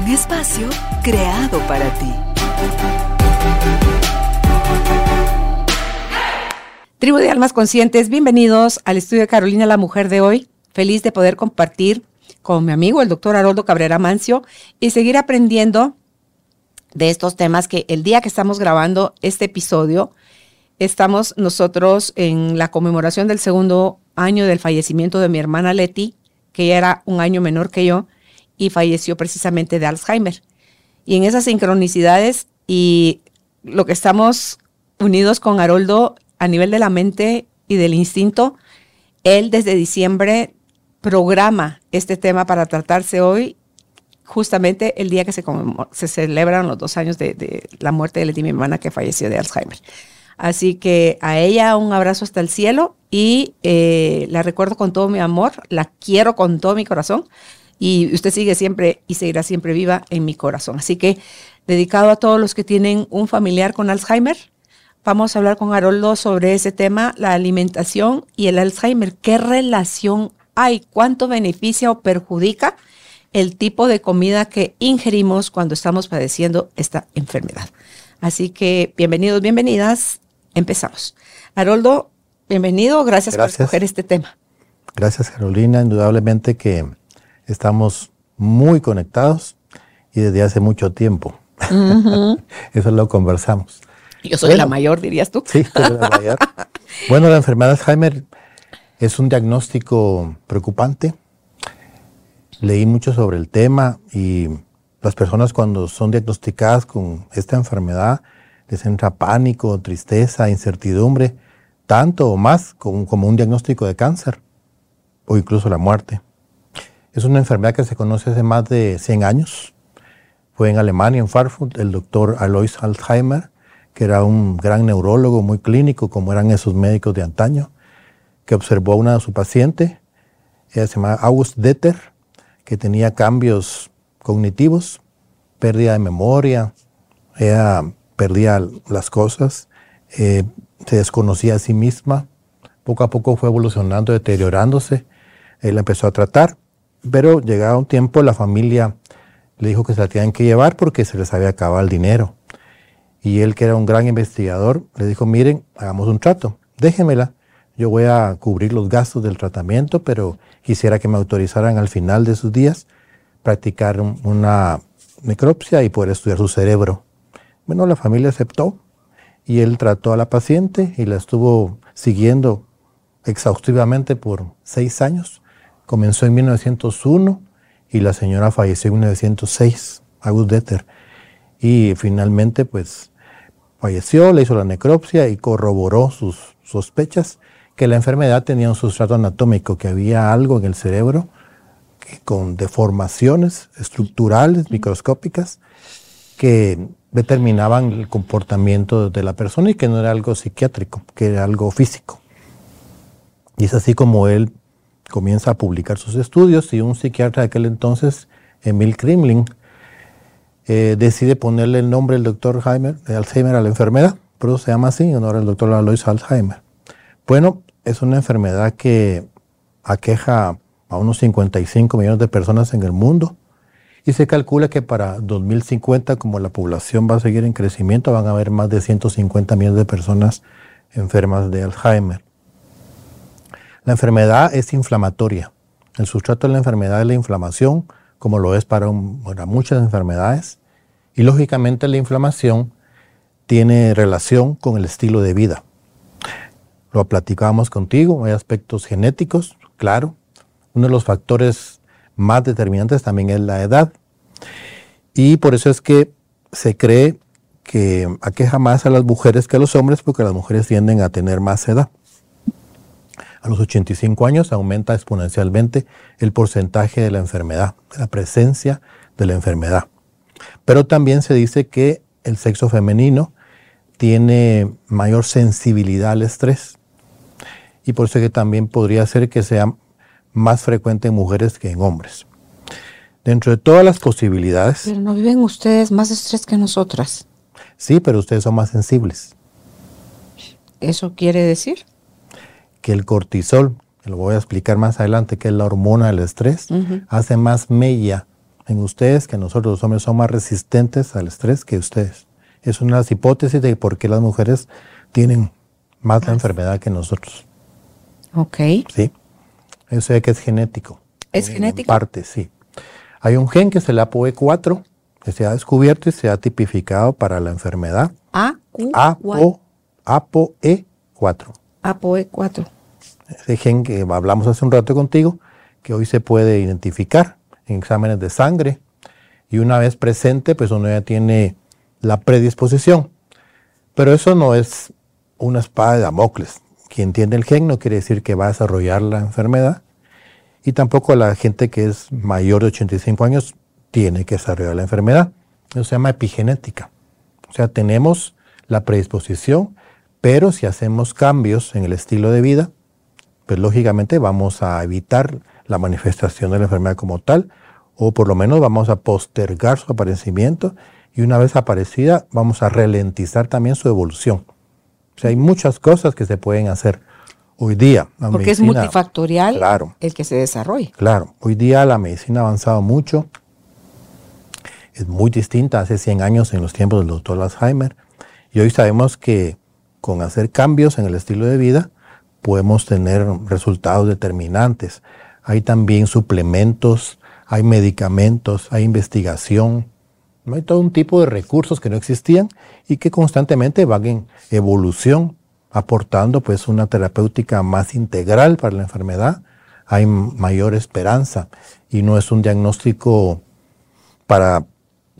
Un espacio creado para ti. Tribu de Almas Conscientes, bienvenidos al estudio de Carolina, la mujer de hoy. Feliz de poder compartir con mi amigo, el doctor Haroldo Cabrera Mancio, y seguir aprendiendo de estos temas que el día que estamos grabando este episodio, estamos nosotros en la conmemoración del segundo año del fallecimiento de mi hermana Leti, que ella era un año menor que yo y falleció precisamente de Alzheimer. Y en esas sincronicidades y lo que estamos unidos con Haroldo a nivel de la mente y del instinto, él desde diciembre programa este tema para tratarse hoy, justamente el día que se, se celebran los dos años de, la muerte de Leti, mi hermana, que falleció de Alzheimer. Así que a ella un abrazo hasta el cielo y eh, la recuerdo con todo mi amor, la quiero con todo mi corazón y usted sigue siempre y seguirá siempre viva en mi corazón. Así que dedicado a todos los que tienen un familiar con Alzheimer, vamos a hablar con Haroldo sobre ese tema, la alimentación y el Alzheimer. ¿Qué relación hay? ¿Cuánto beneficia o perjudica el tipo de comida que ingerimos cuando estamos padeciendo esta enfermedad? Así que bienvenidos, bienvenidas. Empezamos. Haroldo, bienvenido. Gracias, Gracias. por escoger este tema. Gracias, Carolina. Indudablemente que estamos muy conectados y desde hace mucho tiempo. Eso lo conversamos. Yo soy la mayor, dirías tú. Sí, soy la mayor. bueno, la enfermedad de Alzheimer es un diagnóstico preocupante. Leí mucho sobre el tema y las personas cuando son diagnosticadas con esta enfermedad les entra pánico, tristeza, incertidumbre, tanto o más como, como un diagnóstico de cáncer o incluso la muerte. Es una enfermedad que se conoce hace más de 100 años. Fue en Alemania, en Frankfurt, el doctor Alois Alzheimer, que era un gran neurólogo, muy clínico, como eran esos médicos de antaño, que observó a una de sus pacientes, ella se llamaba August Detter, que tenía cambios cognitivos, pérdida de memoria, ella perdía las cosas, eh, se desconocía a sí misma, poco a poco fue evolucionando, deteriorándose, él empezó a tratar, pero llegado un tiempo la familia le dijo que se la tenían que llevar porque se les había acabado el dinero. Y él, que era un gran investigador, le dijo, miren, hagamos un trato, déjenmela, yo voy a cubrir los gastos del tratamiento, pero quisiera que me autorizaran al final de sus días practicar una necropsia y poder estudiar su cerebro. Bueno, la familia aceptó y él trató a la paciente y la estuvo siguiendo exhaustivamente por seis años Comenzó en 1901 y la señora falleció en 1906, August Detter. Y finalmente, pues, falleció, le hizo la necropsia y corroboró sus sospechas que la enfermedad tenía un sustrato anatómico, que había algo en el cerebro con deformaciones estructurales, microscópicas, que determinaban el comportamiento de la persona y que no era algo psiquiátrico, que era algo físico. Y es así como él comienza a publicar sus estudios y un psiquiatra de aquel entonces, Emil Krimling, eh, decide ponerle el nombre del doctor de Alzheimer a la enfermedad, pero se llama así en honor al doctor Alois Alzheimer. Bueno, es una enfermedad que aqueja a unos 55 millones de personas en el mundo y se calcula que para 2050, como la población va a seguir en crecimiento, van a haber más de 150 millones de personas enfermas de Alzheimer. La enfermedad es inflamatoria. El sustrato de la enfermedad es la inflamación, como lo es para, muchas enfermedades. Y lógicamente la inflamación tiene relación con el estilo de vida. Lo platicábamos contigo, hay aspectos genéticos, claro. Uno de los factores más determinantes también es la edad. Y por eso es que se cree que aqueja más a las mujeres que a los hombres, porque las mujeres tienden a tener más edad. A los 85 años aumenta exponencialmente el porcentaje de la enfermedad, la presencia de la enfermedad. Pero también se dice que el sexo femenino tiene mayor sensibilidad al estrés. Y por eso que también podría ser que sea más frecuente en mujeres que en hombres. Dentro de todas las posibilidades. Pero no viven ustedes más estrés que nosotras. Sí, pero ustedes son más sensibles. ¿Eso quiere decir? Que el cortisol, que lo voy a explicar más adelante, que es la hormona del estrés, hace más mella en ustedes que nosotros los hombres son más resistentes al estrés que ustedes. Es una de las hipótesis de por qué las mujeres tienen más la enfermedad que nosotros. Ok. Sí. Eso es que es genético. ¿Es en genético? parte, sí. Hay un gen que es el APOE4 que se ha descubierto y se ha tipificado para la enfermedad A, Q, APO, APOE4. APOE4. Ese gen que hablamos hace un rato contigo, que hoy se puede identificar en exámenes de sangre y una vez presente, pues uno ya tiene la predisposición. Pero eso no es una espada de Damocles. Quien tiene el gen no quiere decir que va a desarrollar la enfermedad y tampoco la gente que es mayor de 85 años tiene que desarrollar la enfermedad. Eso se llama epigenética. O sea, tenemos la predisposición, pero si hacemos cambios en el estilo de vida, pues lógicamente vamos a evitar la manifestación de la enfermedad como tal, o por lo menos vamos a postergar su aparecimiento y una vez aparecida vamos a ralentizar también su evolución. O sea, hay muchas cosas que se pueden hacer hoy día. la Porque es multifactorial Claro. el que se desarrolle. Claro, hoy día la medicina ha avanzado mucho. Es muy distinta hace 100 años en los tiempos del doctor Alzheimer. Y hoy sabemos que con hacer cambios en el estilo de vida podemos tener resultados determinantes. Hay también suplementos, hay medicamentos, hay investigación. Hay todo un tipo de recursos que no existían y que constantemente van en evolución, aportando pues una terapéutica más integral para la enfermedad. Hay mayor esperanza y no es un diagnóstico para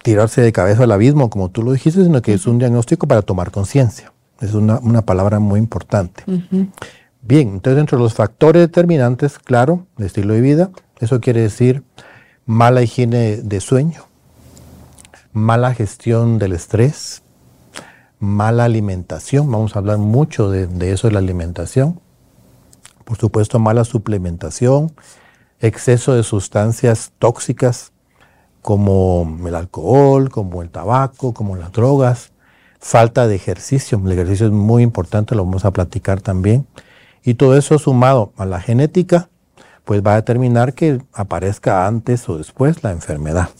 tirarse de cabeza al abismo, como tú lo dijiste, sino que es un diagnóstico para tomar conciencia. Es una, una palabra muy importante. Bien, entonces dentro de los factores determinantes, claro, de estilo de vida, eso quiere decir mala higiene de sueño, mala gestión del estrés, mala alimentación, vamos a hablar mucho de, de eso de la alimentación, por supuesto mala suplementación, exceso de sustancias tóxicas como el alcohol, como el tabaco, como las drogas, falta de ejercicio, el ejercicio es muy importante, lo vamos a platicar también, y todo eso sumado a la genética, pues va a determinar que aparezca antes o después la enfermedad.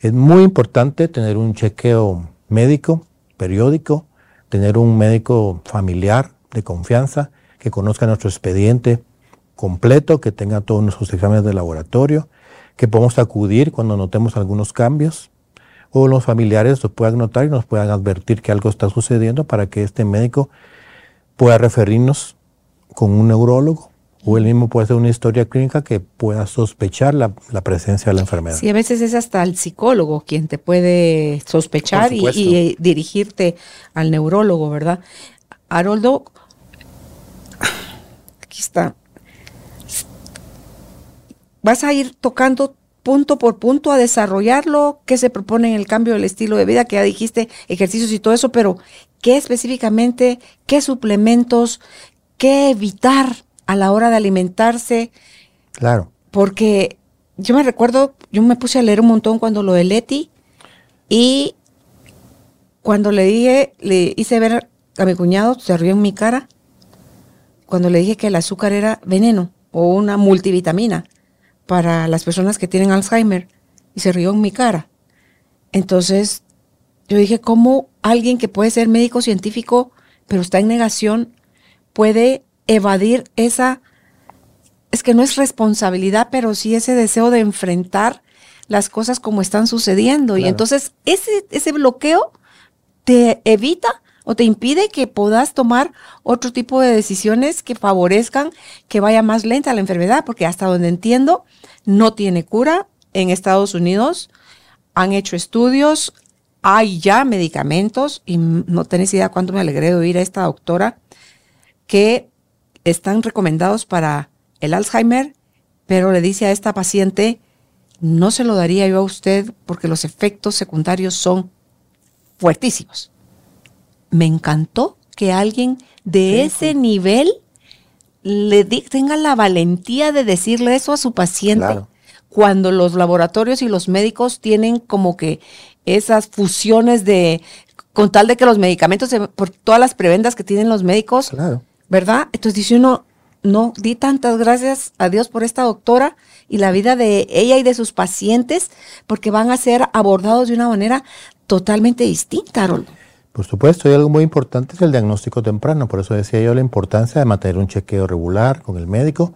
Es muy importante tener un chequeo médico periódico, tener un médico familiar de confianza que conozca nuestro expediente completo, que tenga todos nuestros exámenes de laboratorio, que podamos acudir cuando notemos algunos cambios o los familiares lo puedan notar y nos puedan advertir que algo está sucediendo para que este médico pueda referirnos con un neurólogo o él mismo puede hacer una historia clínica que pueda sospechar la, la presencia de la enfermedad. Sí, a veces es hasta el psicólogo quien te puede sospechar y, dirigirte al neurólogo, ¿verdad? Haroldo, aquí está. Vas a ir tocando punto por punto a desarrollarlo, qué se propone en el cambio del estilo de vida, que ya dijiste, ejercicios y todo eso, pero qué específicamente, qué suplementos, qué evitar a la hora de alimentarse, Claro, porque yo me recuerdo, yo me puse a leer un montón cuando lo de Leti y cuando le dije, le hice ver a mi cuñado, se rió en mi cara, cuando le dije que el azúcar era veneno o una multivitamina para las personas que tienen Alzheimer y se rió en mi cara. Entonces yo dije, ¿cómo alguien que puede ser médico científico pero está en negación puede evadir esa es que no es responsabilidad, pero sí ese deseo de enfrentar las cosas como están sucediendo. Y entonces ese, ese bloqueo te evita o te impide que puedas tomar otro tipo de decisiones que favorezcan que vaya más lenta la enfermedad, porque hasta donde entiendo, no tiene cura en Estados Unidos. Han hecho estudios, hay ya medicamentos, y no tenés idea cuánto me alegré de oír a esta doctora, que están recomendados para el Alzheimer, pero le dice a esta paciente, no se lo daría yo a usted porque los efectos secundarios son fuertísimos. Me encantó que alguien de ese nivel le tenga la valentía de decirle eso a su paciente. Cuando los laboratorios y los médicos tienen como que esas fusiones de, con tal de que los medicamentos, por todas las prebendas que tienen los médicos, ¿verdad? Entonces dice uno, no, di tantas gracias a Dios por esta doctora y la vida de ella y de sus pacientes, porque van a ser abordados de una manera totalmente distinta, Harold. Por supuesto, y algo muy importante es el diagnóstico temprano. Por eso decía yo la importancia de mantener un chequeo regular con el médico,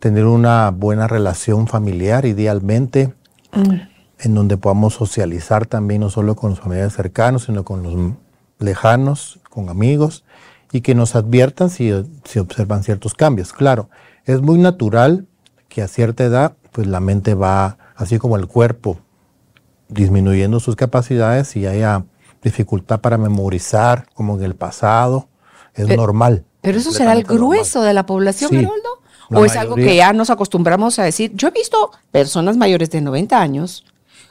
tener una buena relación familiar, idealmente, mm. en donde podamos socializar también, no solo con los familiares cercanos, sino con los lejanos, con amigos, y que nos adviertan si, si observan ciertos cambios. Claro, es muy natural que a cierta edad, pues la mente va, así como el cuerpo, disminuyendo sus capacidades y haya dificultad para memorizar, como en el pasado, es normal. Pero eso será el grueso de la población, sí, ¿O es algo que ya nos acostumbramos a decir? Yo he visto personas mayores de 90 años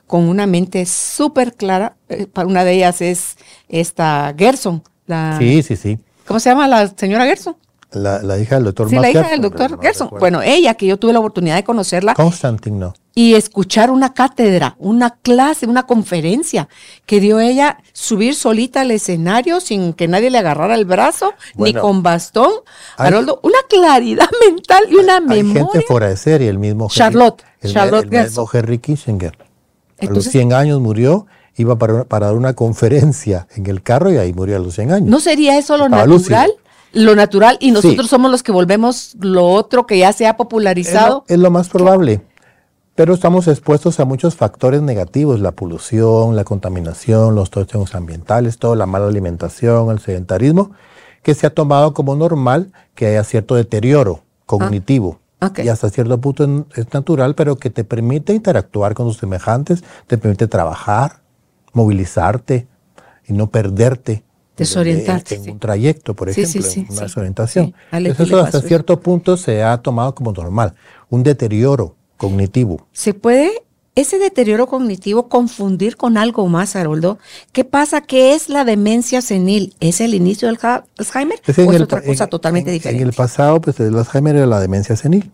con una mente súper clara. Eh, una de ellas es esta Gerson. La, sí, sí, sí. ¿Cómo se llama la señora Gerson? La, hija del doctor Sí, la hija del doctor Gerson. bueno, ella, que yo tuve la oportunidad de conocerla. Constantine, no. Y escuchar una cátedra, una clase, una conferencia que dio ella, subir solita al escenario sin que nadie le agarrara el brazo, ni con bastón. Haroldo, una claridad mental y una memoria. Hay gente fuera de serie, el mismo Charlotte. El, Charlotte el, mismo Henry Kissinger. a los 100 años murió iba para, para, dar una conferencia en el carro y ahí murió a los 100 años. ¿No sería eso lo natural? lo natural y nosotros somos los que volvemos lo otro que ya se ha popularizado. Es lo, más probable, pero estamos expuestos a muchos factores negativos, la polución, la contaminación, los tóxicos ambientales, toda la mala alimentación, el sedentarismo, que se ha tomado como normal que haya cierto deterioro cognitivo. Ah, y hasta cierto punto es natural, pero que te permite interactuar con tus semejantes, te permite trabajar, movilizarte y no perderte Desorientarte. En, un trayecto, por ejemplo, una desorientación. eso hasta cierto punto se ha tomado como normal, un deterioro cognitivo. ¿Se puede ese deterioro cognitivo confundir con algo más, Haroldo? ¿Qué pasa? ¿Qué es la demencia senil? ¿Es el inicio del Alzheimer es o es otra cosa totalmente diferente? En el pasado, pues el Alzheimer era la demencia senil.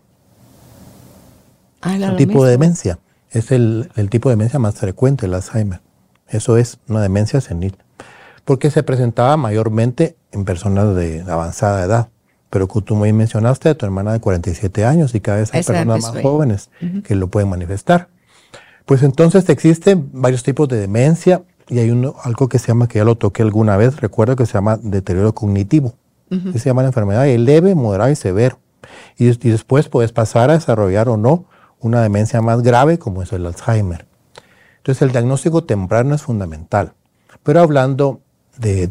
Ah, un tipo de demencia. Es el, el tipo de demencia más frecuente, el Alzheimer. Eso es una demencia senil porque se presentaba mayormente en personas de avanzada edad. Pero como tú muy mencionaste, tu hermana de 47 años y cada vez hay personas más jóvenes que lo pueden manifestar. Pues entonces existen varios tipos de demencia y hay uno, algo que se llama, que ya lo toqué alguna vez, recuerdo que se llama deterioro cognitivo. se llama la enfermedad leve, moderado y severo. Y, y, después puedes pasar a desarrollar o no una demencia más grave como es el Alzheimer. Entonces el diagnóstico temprano es fundamental. Pero hablando de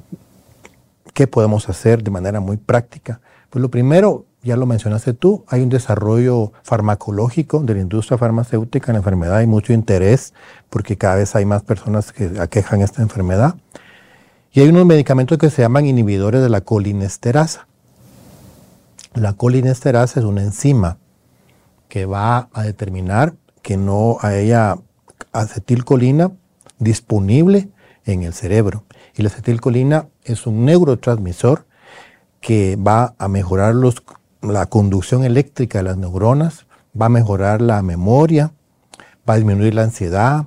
qué podemos hacer de manera muy práctica. Pues lo primero, ya lo mencionaste tú, hay un desarrollo farmacológico de la industria farmacéutica en la enfermedad, hay mucho interés porque cada vez hay más personas que aquejan esta enfermedad. Y hay unos medicamentos que se llaman inhibidores de la colinesterasa. La colinesterasa es una enzima que va a determinar que no haya acetilcolina disponible en el cerebro. Y la acetilcolina es un neurotransmisor que va a mejorar los, la conducción eléctrica de las neuronas, va a mejorar la memoria, va a disminuir la ansiedad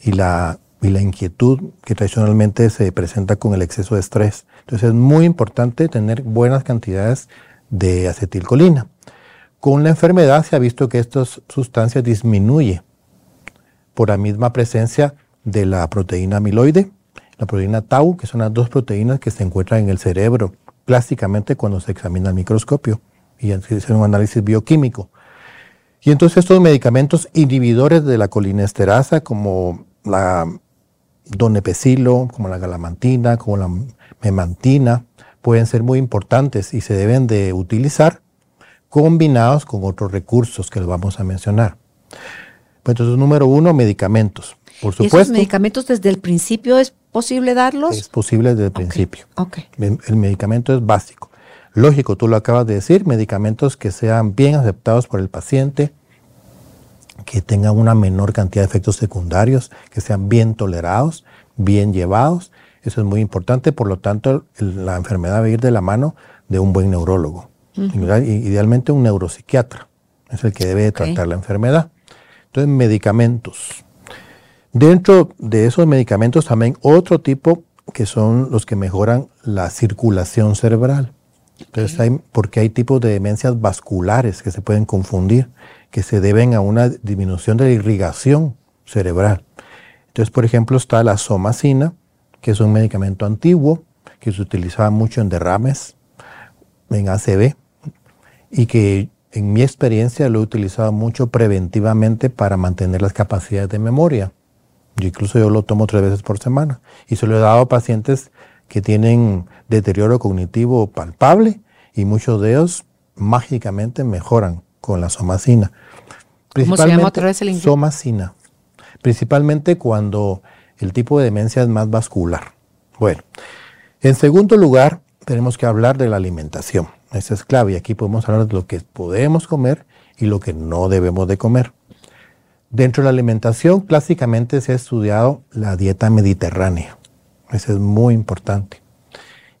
y la, y la inquietud que tradicionalmente se presenta con el exceso de estrés. Entonces es muy importante tener buenas cantidades de acetilcolina. Con la enfermedad se ha visto que estas sustancias disminuyen por la misma presencia de la proteína amiloide la proteína tau, que son las dos proteínas que se encuentran en el cerebro plásticamente cuando se examina el microscopio y se hace un análisis bioquímico. Y entonces estos medicamentos inhibidores de la colinesterasa, como la donepecilo, como la galamantina, como la memantina, pueden ser muy importantes y se deben de utilizar combinados con otros recursos que vamos a mencionar. Pues entonces, número uno, medicamentos. Por supuesto. ¿Esos medicamentos desde el principio es posible darlos? Es posible desde el principio. El, medicamento es básico. Lógico, tú lo acabas de decir, medicamentos que sean bien aceptados por el paciente, que tengan una menor cantidad de efectos secundarios, que sean bien tolerados, bien llevados. Eso es muy importante, por lo tanto la enfermedad a ir de la mano de un buen neurólogo, idealmente un neuropsiquiatra, es el que debe tratar la enfermedad. Entonces, medicamentos. Dentro de esos medicamentos también otro tipo que son los que mejoran la circulación cerebral. Entonces, hay, porque hay tipos de demencias vasculares que se pueden confundir, que se deben a una disminución de la irrigación cerebral. Entonces, por ejemplo, está la somacina, que es un medicamento antiguo que se utilizaba mucho en derrames, en ACV, y que en mi experiencia lo he utilizado mucho preventivamente para mantener las capacidades de memoria. Yo incluso yo lo tomo tres veces por semana y se lo he dado a pacientes que tienen deterioro cognitivo palpable y muchos de ellos mágicamente mejoran con la somacina. ¿Cómo se llama otra vez el Somacina. Principalmente cuando el tipo de demencia es más vascular. Bueno, en segundo lugar, tenemos que hablar de la alimentación. Esa es clave y aquí podemos hablar de lo que podemos comer y lo que no debemos de comer. Dentro de la alimentación, clásicamente se ha estudiado la dieta mediterránea. Eso es muy importante.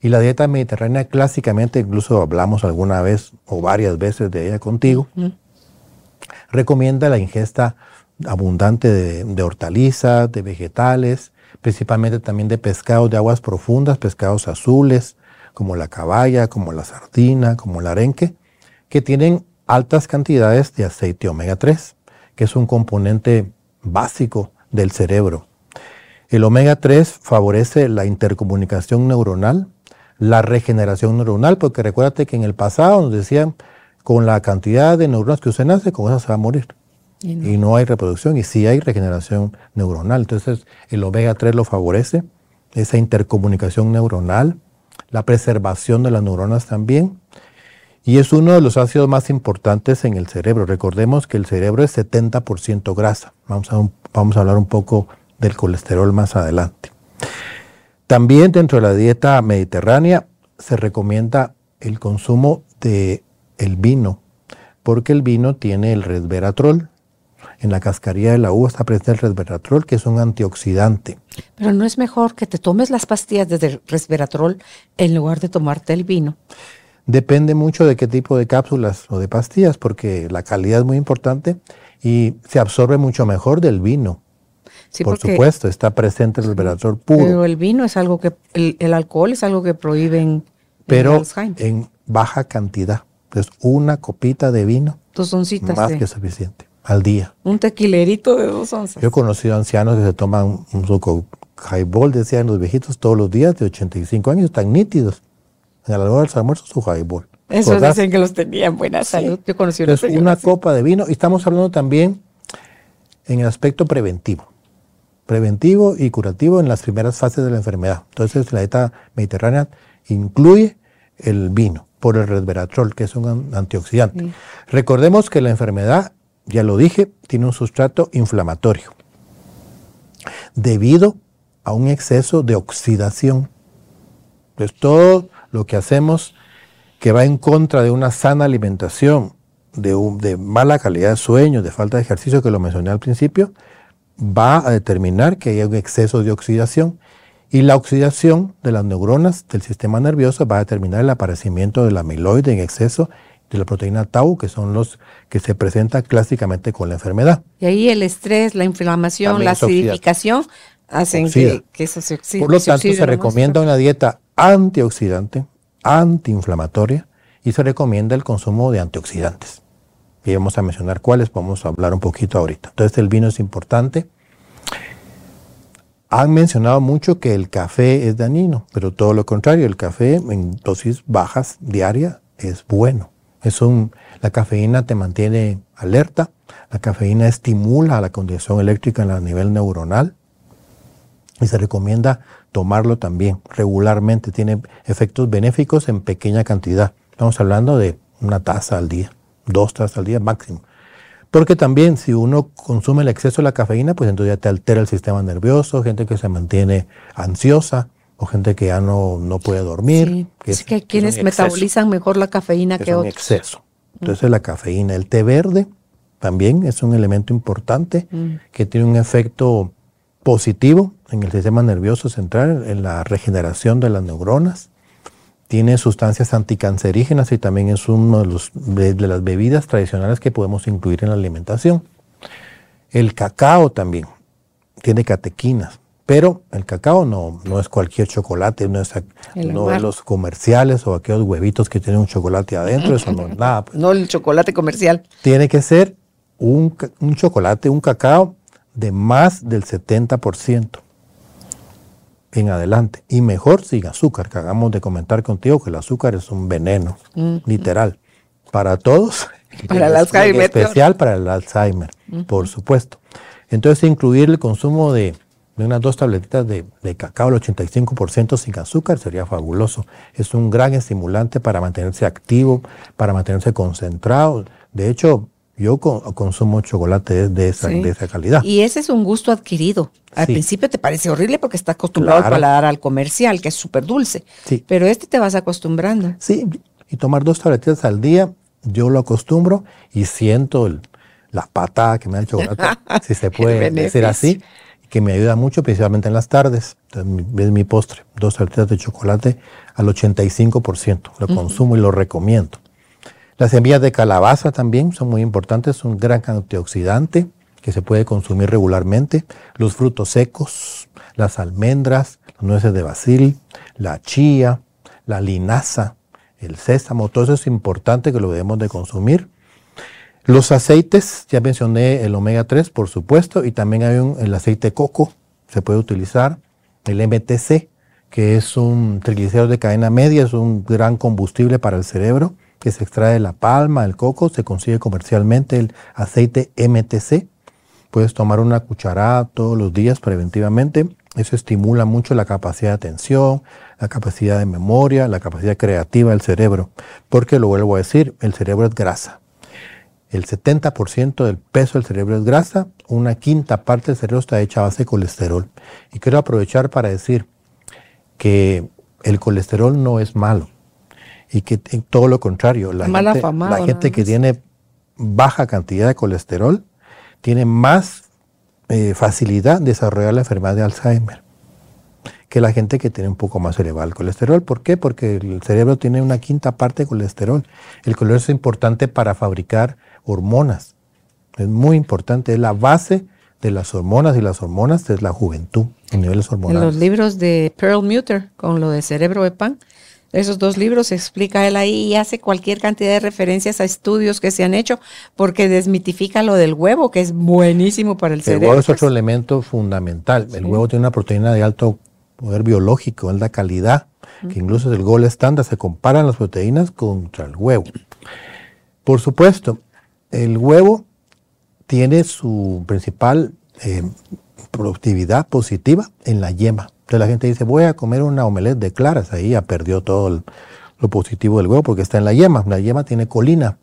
Y la dieta mediterránea clásicamente, incluso hablamos alguna vez o varias veces de ella contigo, recomienda la ingesta abundante de, de, hortalizas, de vegetales, principalmente también de pescados de aguas profundas, pescados azules, como la caballa, como la sardina, como el arenque, que tienen altas cantidades de aceite omega 3 que es un componente básico del cerebro. El omega 3 favorece la intercomunicación neuronal, la regeneración neuronal, porque recuérdate que en el pasado nos decían, con la cantidad de neuronas que usted nace, con eso se va a morir. Y no. y no, hay reproducción, y sí hay regeneración neuronal. Entonces, el omega 3 lo favorece, esa intercomunicación neuronal, la preservación de las neuronas también, y es uno de los ácidos más importantes en el cerebro. Recordemos que el cerebro es 70% grasa. Vamos a, vamos a hablar un poco del colesterol más adelante. También dentro de la dieta mediterránea se recomienda el consumo de el vino, porque el vino tiene el resveratrol. En la cascarilla de la uva está presente el resveratrol, que es un antioxidante. Pero no es mejor que te tomes las pastillas de resveratrol en lugar de tomarte el vino. Depende mucho de qué tipo de cápsulas o de pastillas, porque la calidad es muy importante y se absorbe mucho mejor del vino. Por supuesto, está presente el resveratrol puro. Pero el vino es algo que, el, alcohol es algo que prohíben pero en baja cantidad. Entonces, una copita de vino, dos oncitas, más que suficiente, al día. Un tequilerito de dos onzas. Yo he conocido ancianos que se toman un suco highball, decían los viejitos, todos los días de 85 años, tan nítidos en la hora del almuerzo su highball. Eso dicen que los tenía en buena salud. Yo conocí una, una copa de vino y estamos hablando también en el aspecto preventivo. Preventivo y curativo en las primeras fases de la enfermedad. Entonces la dieta mediterránea incluye el vino por el resveratrol, que es un antioxidante. Recordemos que la enfermedad, ya lo dije, tiene un sustrato inflamatorio debido a un exceso de oxidación. Entonces todo lo que hacemos que va en contra de una sana alimentación, de, de mala calidad de sueño, de falta de ejercicio, que lo mencioné al principio, va a determinar que hay un exceso de oxidación. Y la oxidación de las neuronas del sistema nervioso va a determinar el aparecimiento de la amiloide en exceso de la proteína tau, que son los que se presentan clásicamente con la enfermedad. Y ahí el estrés, la inflamación, la acidificación hacen que, eso se oxide. Por lo tanto, se, recomienda una dieta antioxidante, antiinflamatoria y se recomienda el consumo de antioxidantes. Y vamos a mencionar cuáles, vamos a hablar un poquito ahorita. Entonces el vino es importante. Han mencionado mucho que el café es dañino, pero todo lo contrario, el café en dosis bajas diaria es bueno. Es un, la cafeína te mantiene alerta, la cafeína estimula la condición eléctrica a nivel neuronal y se recomienda tomarlo también regularmente. Tiene efectos benéficos en pequeña cantidad. Estamos hablando de una taza al día, dos tazas al día máximo. Porque también si uno consume el exceso de la cafeína, pues entonces ya te altera el sistema nervioso, gente que se mantiene ansiosa o gente que ya no, no puede dormir. Que es, que quienes metabolizan mejor la cafeína que, otros. exceso. Entonces la cafeína, el té verde también es un elemento importante que tiene un efecto positivo en el sistema nervioso central, en la regeneración de las neuronas. Tiene sustancias anticancerígenas y también es uno de, de, las bebidas tradicionales que podemos incluir en la alimentación. El cacao también tiene catequinas, pero el cacao no, no es cualquier chocolate, no es no de los comerciales o aquellos huevitos que tienen un chocolate adentro, eso no es nada. Pues. No el chocolate comercial. Tiene que ser un, un chocolate, un cacao de más del 70% en adelante. Y mejor sin azúcar, que hagamos de comentar contigo que el azúcar es un veneno, literal, para todos. Para el Alzheimer. especial para el Alzheimer, por supuesto. Entonces, incluir el consumo de, unas dos tabletitas de, cacao al 85% sin azúcar sería fabuloso. Es un gran estimulante para mantenerse activo, para mantenerse concentrado. De hecho, yo consumo chocolate de esa, de esa, calidad. Y ese es un gusto adquirido. Al principio te parece horrible porque estás acostumbrado a paladar al comercial, que es súper dulce. Sí. Pero este te vas acostumbrando. Sí, y tomar dos tabletitas al día, yo lo acostumbro y siento la patada que me da el chocolate, si se puede decir así, que me ayuda mucho, principalmente en las tardes. Entonces, es mi postre, dos tabletitas de chocolate al 85%. Lo consumo y lo recomiendo. Las semillas de calabaza también son muy importantes, un gran antioxidante que se puede consumir regularmente. Los frutos secos, las almendras, las nueces de basil, la chía, la linaza, el sésamo, todo eso es importante que lo debemos de consumir. Los aceites, ya mencioné el omega 3, por supuesto, y también hay un, el aceite coco, se puede utilizar. El MTC, que es un triglicérido de cadena media, es un gran combustible para el cerebro que se extrae de la palma, el coco, se consigue comercialmente el aceite MTC. Puedes tomar una cucharada todos los días preventivamente. Eso estimula mucho la capacidad de atención, la capacidad de memoria, la capacidad creativa del cerebro. Porque lo vuelvo a decir, el cerebro es grasa. El 70% del peso del cerebro es grasa, una quinta parte del cerebro está hecha a base de colesterol. Y quiero aprovechar para decir que el colesterol no es malo y que todo lo contrario, la gente, que tiene baja cantidad de colesterol tiene más eh, facilidad de desarrollar la enfermedad de Alzheimer que la gente que tiene un poco más elevado el colesterol. ¿Por qué? Porque el cerebro tiene una quinta parte de colesterol. El colesterol es importante para fabricar hormonas. Es muy importante, es la base de las hormonas y las hormonas es la juventud en niveles hormonales. En los libros de Pearl Muter con lo de cerebro de pan, esos dos libros explica él ahí y hace cualquier cantidad de referencias a estudios que se han hecho porque desmitifica lo del huevo, que es buenísimo para el, cerebro. El huevo es otro elemento fundamental. El huevo tiene una proteína de alto poder biológico, es la calidad, que incluso es el gol estándar, se comparan las proteínas contra el huevo. Por supuesto, el huevo tiene su principal eh, productividad positiva en la yema. Entonces la gente dice, voy a comer una omelette de claras. Ahí ya perdió todo lo positivo del huevo porque está en la yema. La yema tiene colina.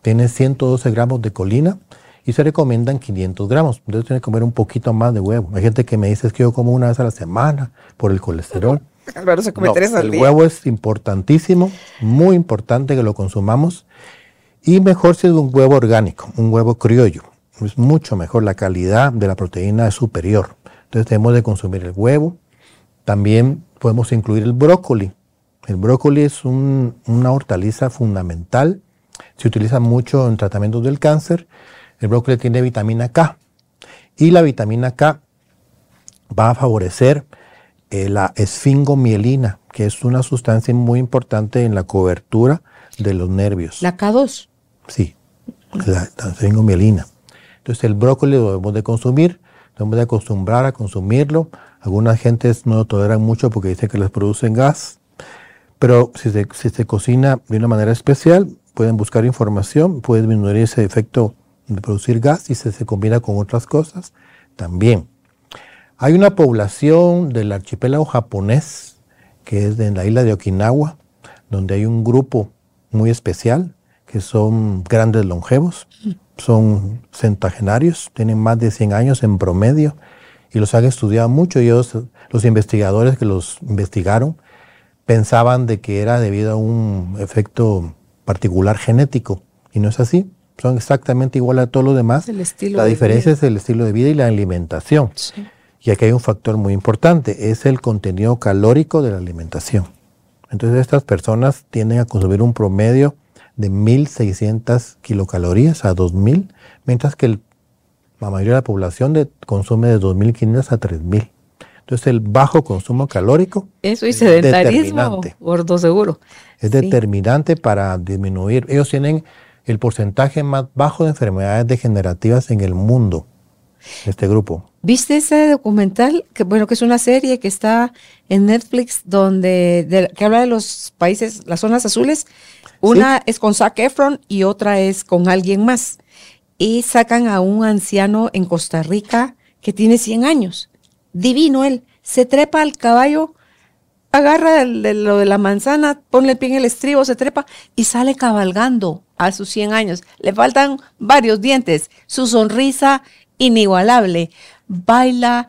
Tiene 112 gramos de colina y se recomiendan 500 gramos. Entonces tiene que comer un poquito más de huevo. Hay gente que me dice es que yo como una vez a la semana por el colesterol. se come tres al el huevo es importantísimo, muy importante que lo consumamos. Y mejor si es un huevo orgánico, un huevo criollo. Es mucho mejor, la calidad de la proteína es superior. Entonces tenemos de consumir el huevo, también podemos incluir el brócoli. El brócoli es una hortaliza fundamental. Se utiliza mucho en tratamientos del cáncer. El brócoli tiene vitamina K. Y la vitamina K va a favorecer eh, la esfingomielina, que es una sustancia muy importante en la cobertura de los nervios. ¿La K2? Sí, la, la esfingomielina. Entonces el brócoli lo debemos de consumir, debemos de acostumbrar a consumirlo algunas gentes no lo toleran mucho porque dicen que les producen gas, pero si se, si se cocina de una manera especial, pueden buscar información, puede disminuir ese efecto de producir gas y si se combina con otras cosas también. Hay una población del archipiélago japonés, que es de la isla de Okinawa, donde hay un grupo muy especial, que son grandes longevos, son centagenarios, tienen más de 100 años en promedio y los han estudiado mucho. Ellos, los investigadores que los investigaron pensaban de que era debido a un efecto particular genético y no es así. son exactamente igual a todos los demás. La diferencia es el estilo de vida y la alimentación. Sí. Y aquí hay un factor muy importante, es el contenido calórico de la alimentación. Entonces estas personas tienden a consumir un promedio de 1.600 kilocalorías a 2.000, mientras que el- la mayoría de la población de- consume de 2.500 a 3.000. Entonces el bajo consumo calórico Eso y es sedentarismo, gordo seguro. es Sí. determinante para disminuir. Ellos tienen el porcentaje más bajo de enfermedades degenerativas en el mundo, este grupo. ¿Viste ese documental? Que bueno, que es una serie que está en Netflix donde de- que habla de los países, las zonas azules. Una es con Zac Efron y otra es con alguien más. Y sacan a un anciano en Costa Rica que tiene 100 años. Divino él. Se trepa al caballo, agarra el- lo de la manzana, pone el pie en el estribo, se trepa y sale cabalgando a sus 100 años. Le faltan varios dientes. Su sonrisa inigualable. Baila,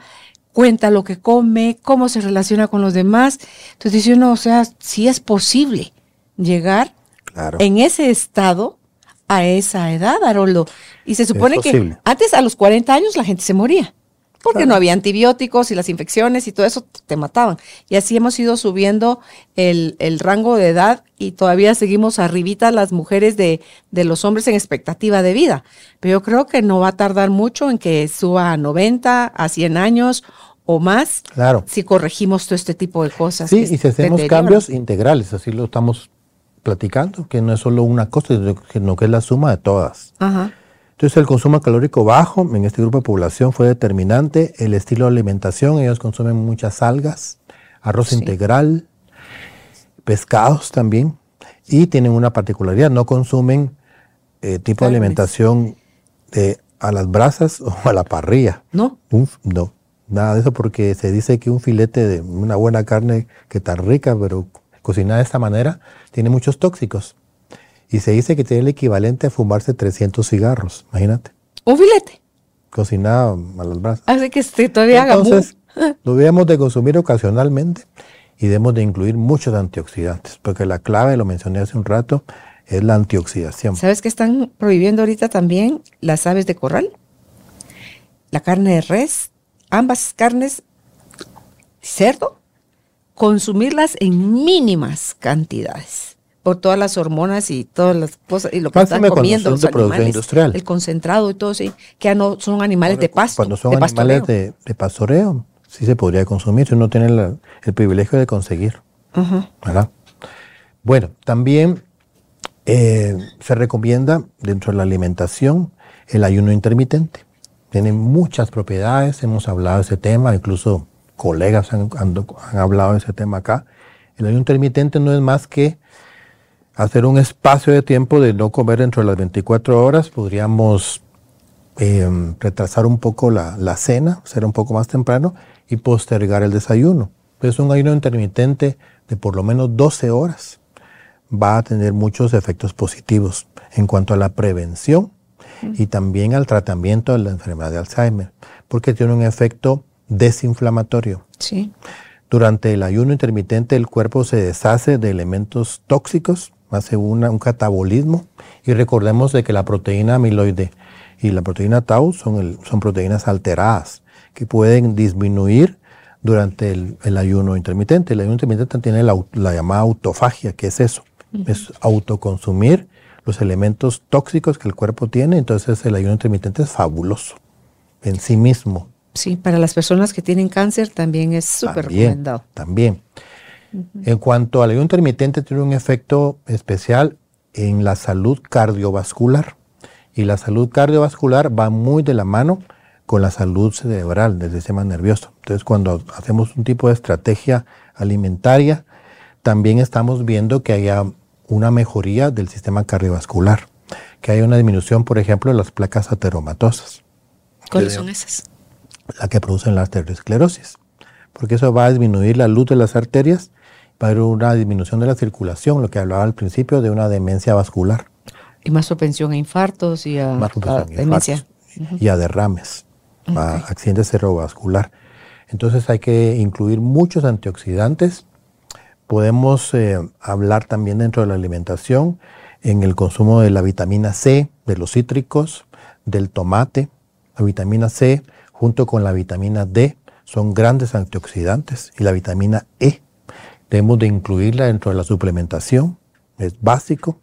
cuenta lo que come, cómo se relaciona con los demás. Entonces dice uno, o sea, sí es posible llegar Claro. en ese estado a esa edad, Haroldo. Y se supone que antes a los 40 años la gente se moría. Porque no había antibióticos y las infecciones y todo eso te mataban. Y así hemos ido subiendo el, el rango de edad y todavía seguimos arribita las mujeres de, de los hombres en expectativa de vida. Pero yo creo que no va a tardar mucho en que suba a 90, a 100 años o más Claro. si corregimos todo este tipo de cosas. Sí, y si hacemos cambios integrales, así lo estamos platicando, que no es solo una cosa, sino que es la suma de todas. Ajá. Entonces el consumo calórico bajo en este grupo de población fue determinante, el estilo de alimentación, ellos consumen muchas algas, arroz Sí. integral, pescados también, y tienen una particularidad, no consumen eh, tipo de alimentación a las brasas o a la parrilla. ¿No? Un no, nada de eso porque se dice que un filete de una buena carne que tan rica, pero cocinada de esta manera, tiene muchos tóxicos. Y se dice que tiene el equivalente a fumarse 300 cigarros, imagínate, Un filete. cocinada a las brasas. Así que este, todavía haga Entonces, lo debemos de consumir ocasionalmente y debemos de incluir muchos antioxidantes, porque la clave, lo mencioné hace un rato, es la antioxidación. ¿Sabes que están prohibiendo ahorita también las aves de corral? La carne de res, ambas carnes, cerdo, consumirlas en mínimas cantidades por todas las hormonas y todas las cosas y lo que Máxime están comiendo los animales, industrial. el concentrado y todo sí, que ya no son animales de pasto, Cuando son de animales de, de pastoreo, sí se podría consumir, si uno tiene la- el privilegio de conseguir. Bueno, también eh, se recomienda dentro de la alimentación el ayuno intermitente. Tiene muchas propiedades, hemos hablado de ese tema, incluso colegas han, han- han hablado de ese tema acá. El ayuno intermitente no es más que hacer un espacio de tiempo de no comer dentro de las 24 horas. Podríamos eh, retrasar un poco la, la cena, ser un poco más temprano y postergar el desayuno. Es un ayuno intermitente de por lo menos 12 horas. Va a tener muchos efectos positivos en cuanto a la prevención y también al tratamiento de la enfermedad de Alzheimer, porque tiene un efecto desinflamatorio. Sí. Durante el ayuno intermitente el cuerpo se deshace de elementos tóxicos, hace una- un catabolismo y recordemos de que la proteína amiloide y la proteína tau son, el- son proteínas alteradas que pueden disminuir durante el, el ayuno intermitente. El ayuno intermitente tiene la llamada autofagia, que es eso, es autoconsumir los elementos tóxicos que el cuerpo tiene, entonces el ayuno intermitente es fabuloso en sí mismo. Sí, para las personas que tienen cáncer también es súper También, recomendado. También. En cuanto al ayuno intermitente, tiene un efecto especial en la salud cardiovascular. Y la salud cardiovascular va muy de la mano con la salud cerebral del sistema nervioso. Entonces, cuando hacemos un tipo de estrategia alimentaria, también estamos viendo que haya una mejoría del sistema cardiovascular, que haya una disminución, por ejemplo, de las placas ateromatosas ¿Cuáles son esas? La que producen la arteriosclerosis, porque eso va a disminuir la luz de las arterias, va a haber una disminución de la circulación, lo que hablaba al principio de una demencia vascular, Y más propensión a infartos y a, más a a demencia. y a derrames, a Ok. accidente cerebrovascular. Entonces hay que incluir muchos antioxidantes. Podemos eh, hablar también dentro de la alimentación en el consumo de la vitamina C, de los cítricos, del tomate. La vitamina C junto con la vitamina D son grandes antioxidantes y la vitamina E debemos de incluirla dentro de la suplementación, es básico.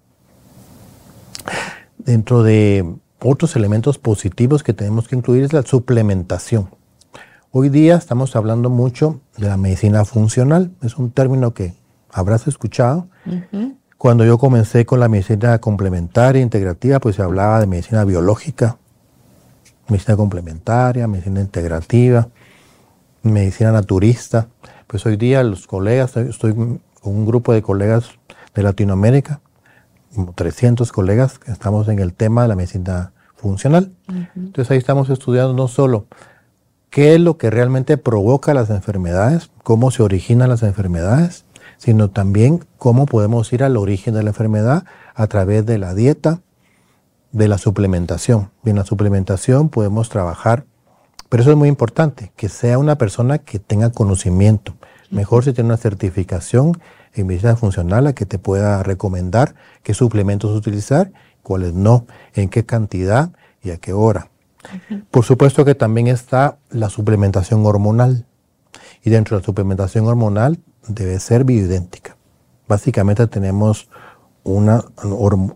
Dentro de otros elementos positivos que tenemos que incluir es la suplementación. Hoy día estamos hablando mucho de la medicina funcional, es un término que habrás escuchado. Cuando yo comencé con la medicina complementaria, integrativa, pues se hablaba de medicina biológica, medicina complementaria, medicina integrativa, medicina naturista. Pues hoy día los colegas, estoy con un grupo de colegas de Latinoamérica, como 300 colegas, que estamos en el tema de la medicina funcional. Entonces ahí estamos estudiando no solo qué es lo que realmente provoca las enfermedades, cómo se originan las enfermedades, sino también cómo podemos ir al origen de la enfermedad a través de la dieta, de la suplementación. Y en la suplementación podemos trabajar, pero eso es muy importante, que sea una persona que tenga conocimiento. Mejor si tiene una certificación en medicina funcional a que te pueda recomendar qué suplementos utilizar, cuáles no, en qué cantidad y a qué hora. Por supuesto que también está la suplementación hormonal. Y dentro de la suplementación hormonal debe ser bioidéntica. Básicamente tenemos una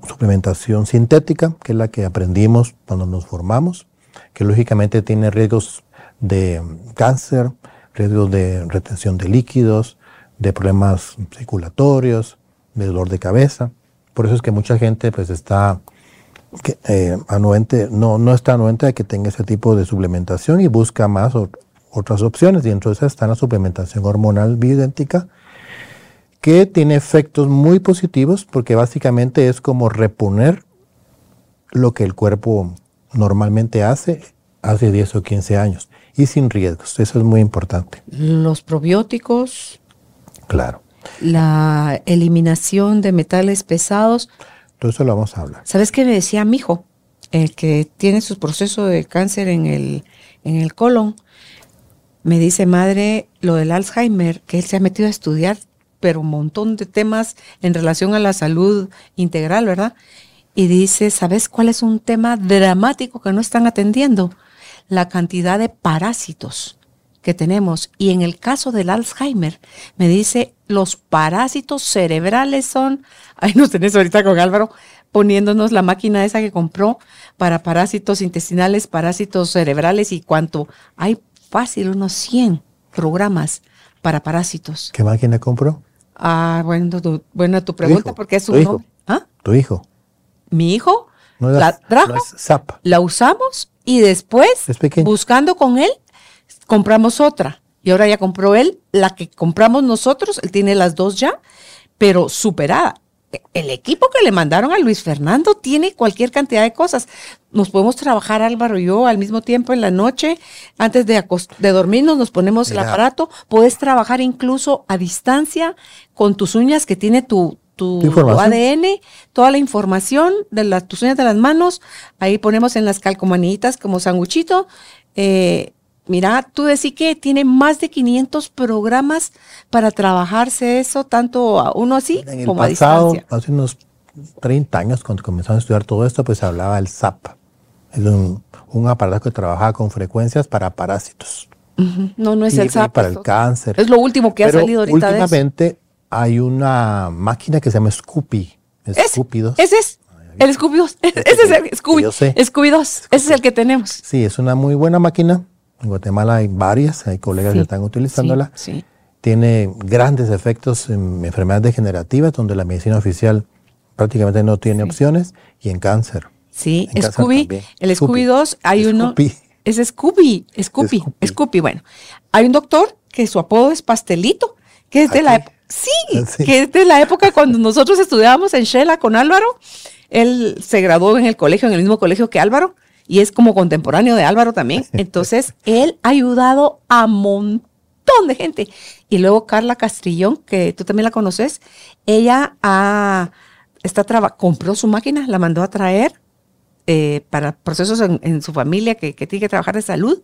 suplementación sintética, que es la que aprendimos cuando nos formamos, que lógicamente tiene riesgos de cáncer, riesgos de retención de líquidos, de problemas circulatorios, de dolor de cabeza. Por eso es que mucha gente pues está eh, anuente, no, no está anuente de que tenga ese tipo de suplementación y busca más otras opciones. Y entonces está la suplementación hormonal bioidéntica, que tiene efectos muy positivos porque básicamente es como reponer lo que el cuerpo normalmente hace hace 10 o 15 años y sin riesgos. Eso es muy importante. Los probióticos. Claro. La eliminación de metales pesados. Todo eso lo vamos a hablar. ¿Sabes qué me decía mi hijo? El que tiene su proceso de cáncer en el, en el colon. Me dice, madre, lo del Alzheimer, que él se ha metido a estudiar, pero un montón de temas en relación a la salud integral, ¿verdad? Y dice, ¿sabes cuál es un tema dramático que no están atendiendo? La cantidad de parásitos que tenemos. Y en el caso del Alzheimer, me dice, los parásitos cerebrales son, ahí nos tenés ahorita con Álvaro, poniéndonos la máquina esa que compró para parásitos intestinales, parásitos cerebrales y cuánto. Hay fácil unos 100 programas para parásitos. ¿Qué máquina compró? Ah, bueno, tu, bueno, tu pregunta, porque es un hijo? ¿Ah? Tu hijo. Mi hijo la trajo, la usamos y después, buscando con él, compramos otra. Y ahora ya compró él la que compramos nosotros, él tiene las dos ya, pero superada el equipo que le mandaron a Luis Fernando tiene cualquier cantidad de cosas. Nos podemos trabajar Álvaro y yo al mismo tiempo en la noche, antes de, de dormirnos nos ponemos el aparato, puedes trabajar incluso a distancia con tus uñas que tiene tu, tu, ADN, toda la información de las, tus uñas de las manos, ahí ponemos en las calcomanitas como sanguchito, eh, Mira, tú decís que tiene más de 500 programas para trabajarse eso, tanto a uno así en como el pasado, Hace unos 30 años, cuando comenzamos a estudiar todo esto, pues se hablaba del SAP. Es un, aparato que trabajaba con frecuencias para parásitos. No, no es el SAP. para el cáncer. Es lo último que ha salido ahorita. Últimamente hay una máquina que se llama Scoopy. Scoopy Ese es. El Scooby 2. Ese es el Scooby. Scooby 2. Ese es el que tenemos. Sí, es una muy buena máquina en Guatemala hay varias, hay colegas que están utilizándola. Tiene grandes efectos en enfermedades degenerativas, donde la medicina oficial prácticamente no tiene opciones, y en cáncer. Sí, Scooby, el Scooby. 2, hay uno. Es Scooby, Scooby, Scooby, Bueno, hay un doctor que su apodo es Pastelito, que es de la sí, sí, que es de la época cuando nosotros estudiábamos en Shela con Álvaro. Él se graduó en el colegio, en el mismo colegio que Álvaro y es como contemporáneo de Álvaro también. Entonces, él ha ayudado a un montón de gente. Y luego Carla Castrillón, que tú también la conoces, ella ha, está compró su máquina, la mandó a traer eh, para procesos en, su familia que, tiene que trabajar de salud.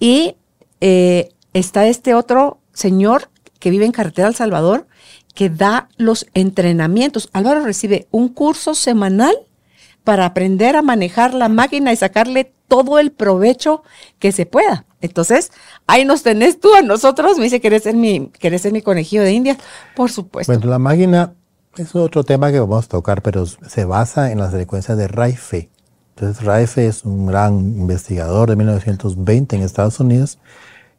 Y eh, está este otro señor que vive en Carretera El Salvador, que da los entrenamientos. Álvaro recibe un curso semanal para aprender a manejar la máquina y sacarle todo el provecho que se pueda. Entonces, ahí nos tenés tú a nosotros. Me dice, ¿querés ser mi, querés ser mi conejillo de India? Por supuesto. Bueno, la máquina es otro tema que vamos a tocar, pero se basa en las frecuencias de Raife. Entonces, Raife es un gran investigador de 1920 en Estados Unidos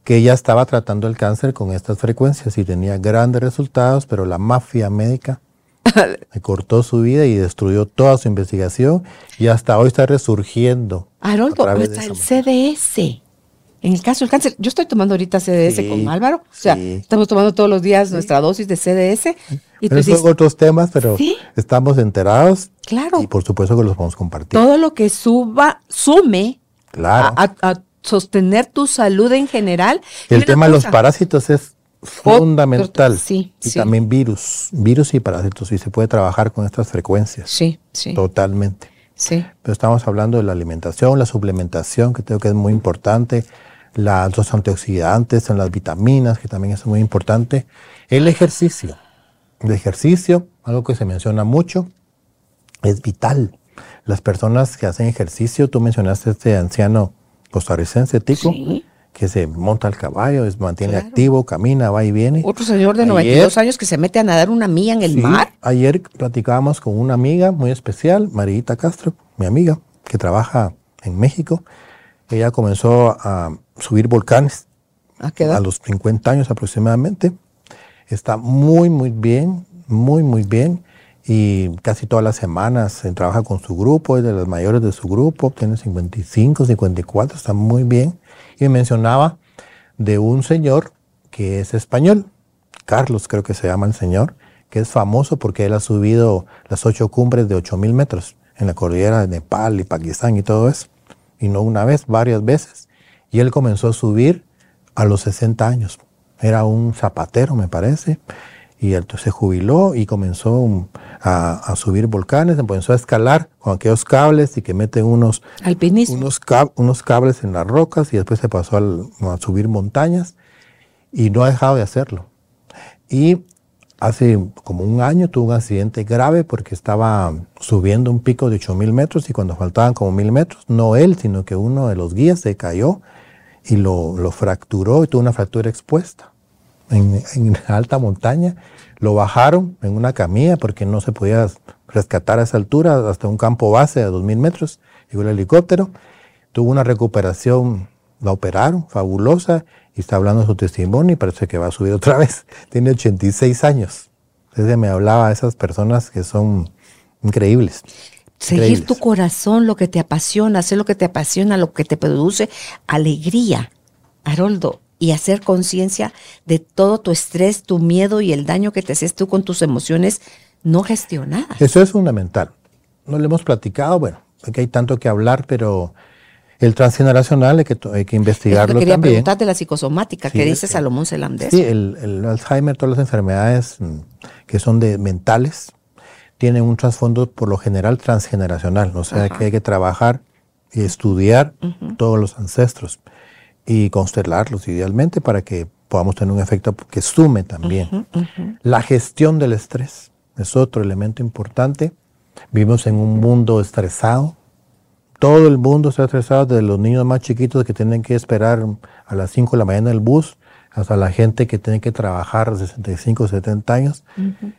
que ya estaba tratando el cáncer con estas frecuencias y tenía grandes resultados, pero la mafia médica cortó su vida y destruyó toda su investigación y hasta hoy está resurgiendo. Haroldo, está el CDS. En el caso del cáncer, yo estoy tomando ahorita CDS con Álvaro, o sea, estamos tomando todos los días nuestra dosis de CDS. Y pero son otros temas, pero estamos enterados. Claro. Y por supuesto que los podemos compartir. Todo lo que suba, sume claro. a, sostener tu salud en general. El tema de los parásitos es fundamental. Sí, y también virus, virus y parásitos. Y se puede trabajar con estas frecuencias. Sí, sí. Totalmente. Sí. Pero estamos hablando de la alimentación, la suplementación, que creo que es muy importante los antioxidantes, las vitaminas, que también es muy importante. El ejercicio. El ejercicio, algo que se menciona mucho, es vital. Las personas que hacen ejercicio, tú mencionaste este anciano costarricense, Tico, que se monta al caballo, es, mantiene activo, camina, va y viene. Otro señor de 92 años que se mete a nadar una milla en el mar. Ayer platicábamos con una amiga muy especial, Marita Castro, mi amiga, que trabaja en México. Ella comenzó a subir volcanes a, los 50 años aproximadamente. Está muy, muy bien, muy, muy bien. Y casi todas las semanas trabaja con su grupo, es de los mayores de su grupo, tiene 55, 54, está muy bien. Y me mencionaba de un señor que es español, Carlos creo que se llama el señor, que es famoso porque él ha subido las ocho cumbres de 8000 metros en la cordillera de Nepal y Pakistán y todo eso. Y no una vez, varias veces. Y él comenzó a subir a los 60 años. Era un zapatero, me parece. Y entonces se jubiló y comenzó a, subir volcanes, comenzó a escalar con aquellos cables y que meten unos, unos, unos cables en las rocas y después se pasó a subir montañas y no ha dejado de hacerlo. Y hace como un año tuvo un accidente grave porque estaba subiendo un pico de 8000 metros y cuando faltaban como 1000 metros, no él, sino que uno de los guías se cayó y lo, lo fracturó y tuvo una fractura expuesta en, en, alta montaña. Lo bajaron en una camilla porque no se podía rescatar a esa altura hasta un campo base a 2.000 metros. Llegó el helicóptero, tuvo una recuperación, la operaron, fabulosa, y está hablando su testimonio y parece que va a subir otra vez. Tiene 86 años. Entonces me hablaba de esas personas que son increíbles. Seguir tu corazón, lo que te apasiona, hacer lo que te apasiona, lo que te produce alegría, Haroldo, y hacer conciencia de todo tu estrés, tu miedo y el daño que te haces tú con tus emociones no gestionadas. Eso es fundamental. No le hemos platicado, bueno, porque hay tanto que hablar, pero el transgeneracional hay que, hay que investigarlo quería también. preguntar de la psicosomática, ¿qué dice Salomón Selam Sí, el, el, Alzheimer, todas las enfermedades mm, que son de mentales, tiene un trasfondo por lo general transgeneracional, o sea que hay que trabajar y estudiar todos los ancestros y constelarlos idealmente para que podamos tener un efecto que sume también. La gestión del estrés es otro elemento importante. Vivimos en un mundo estresado. Todo el mundo está estresado, desde los niños más chiquitos que tienen que esperar a las 5 de la mañana el bus, hasta la gente que tiene que trabajar a 65 o 70 años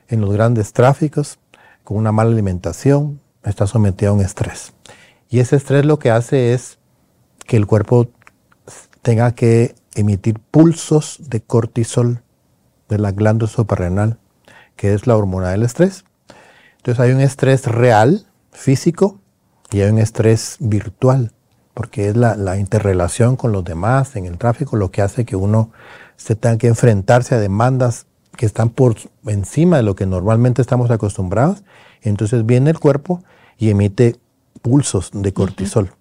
en los grandes tráficos con una mala alimentación, está sometido a un estrés. Y ese estrés lo que hace es que el cuerpo tenga que emitir pulsos de cortisol de la glándula suprarrenal, que es la hormona del estrés. Entonces hay un estrés real, físico, y hay un estrés virtual, porque es la, la interrelación con los demás en el tráfico lo que hace que uno se tenga que enfrentarse a demandas que están por encima de lo que normalmente estamos acostumbrados. Entonces viene el cuerpo y emite pulsos de cortisol,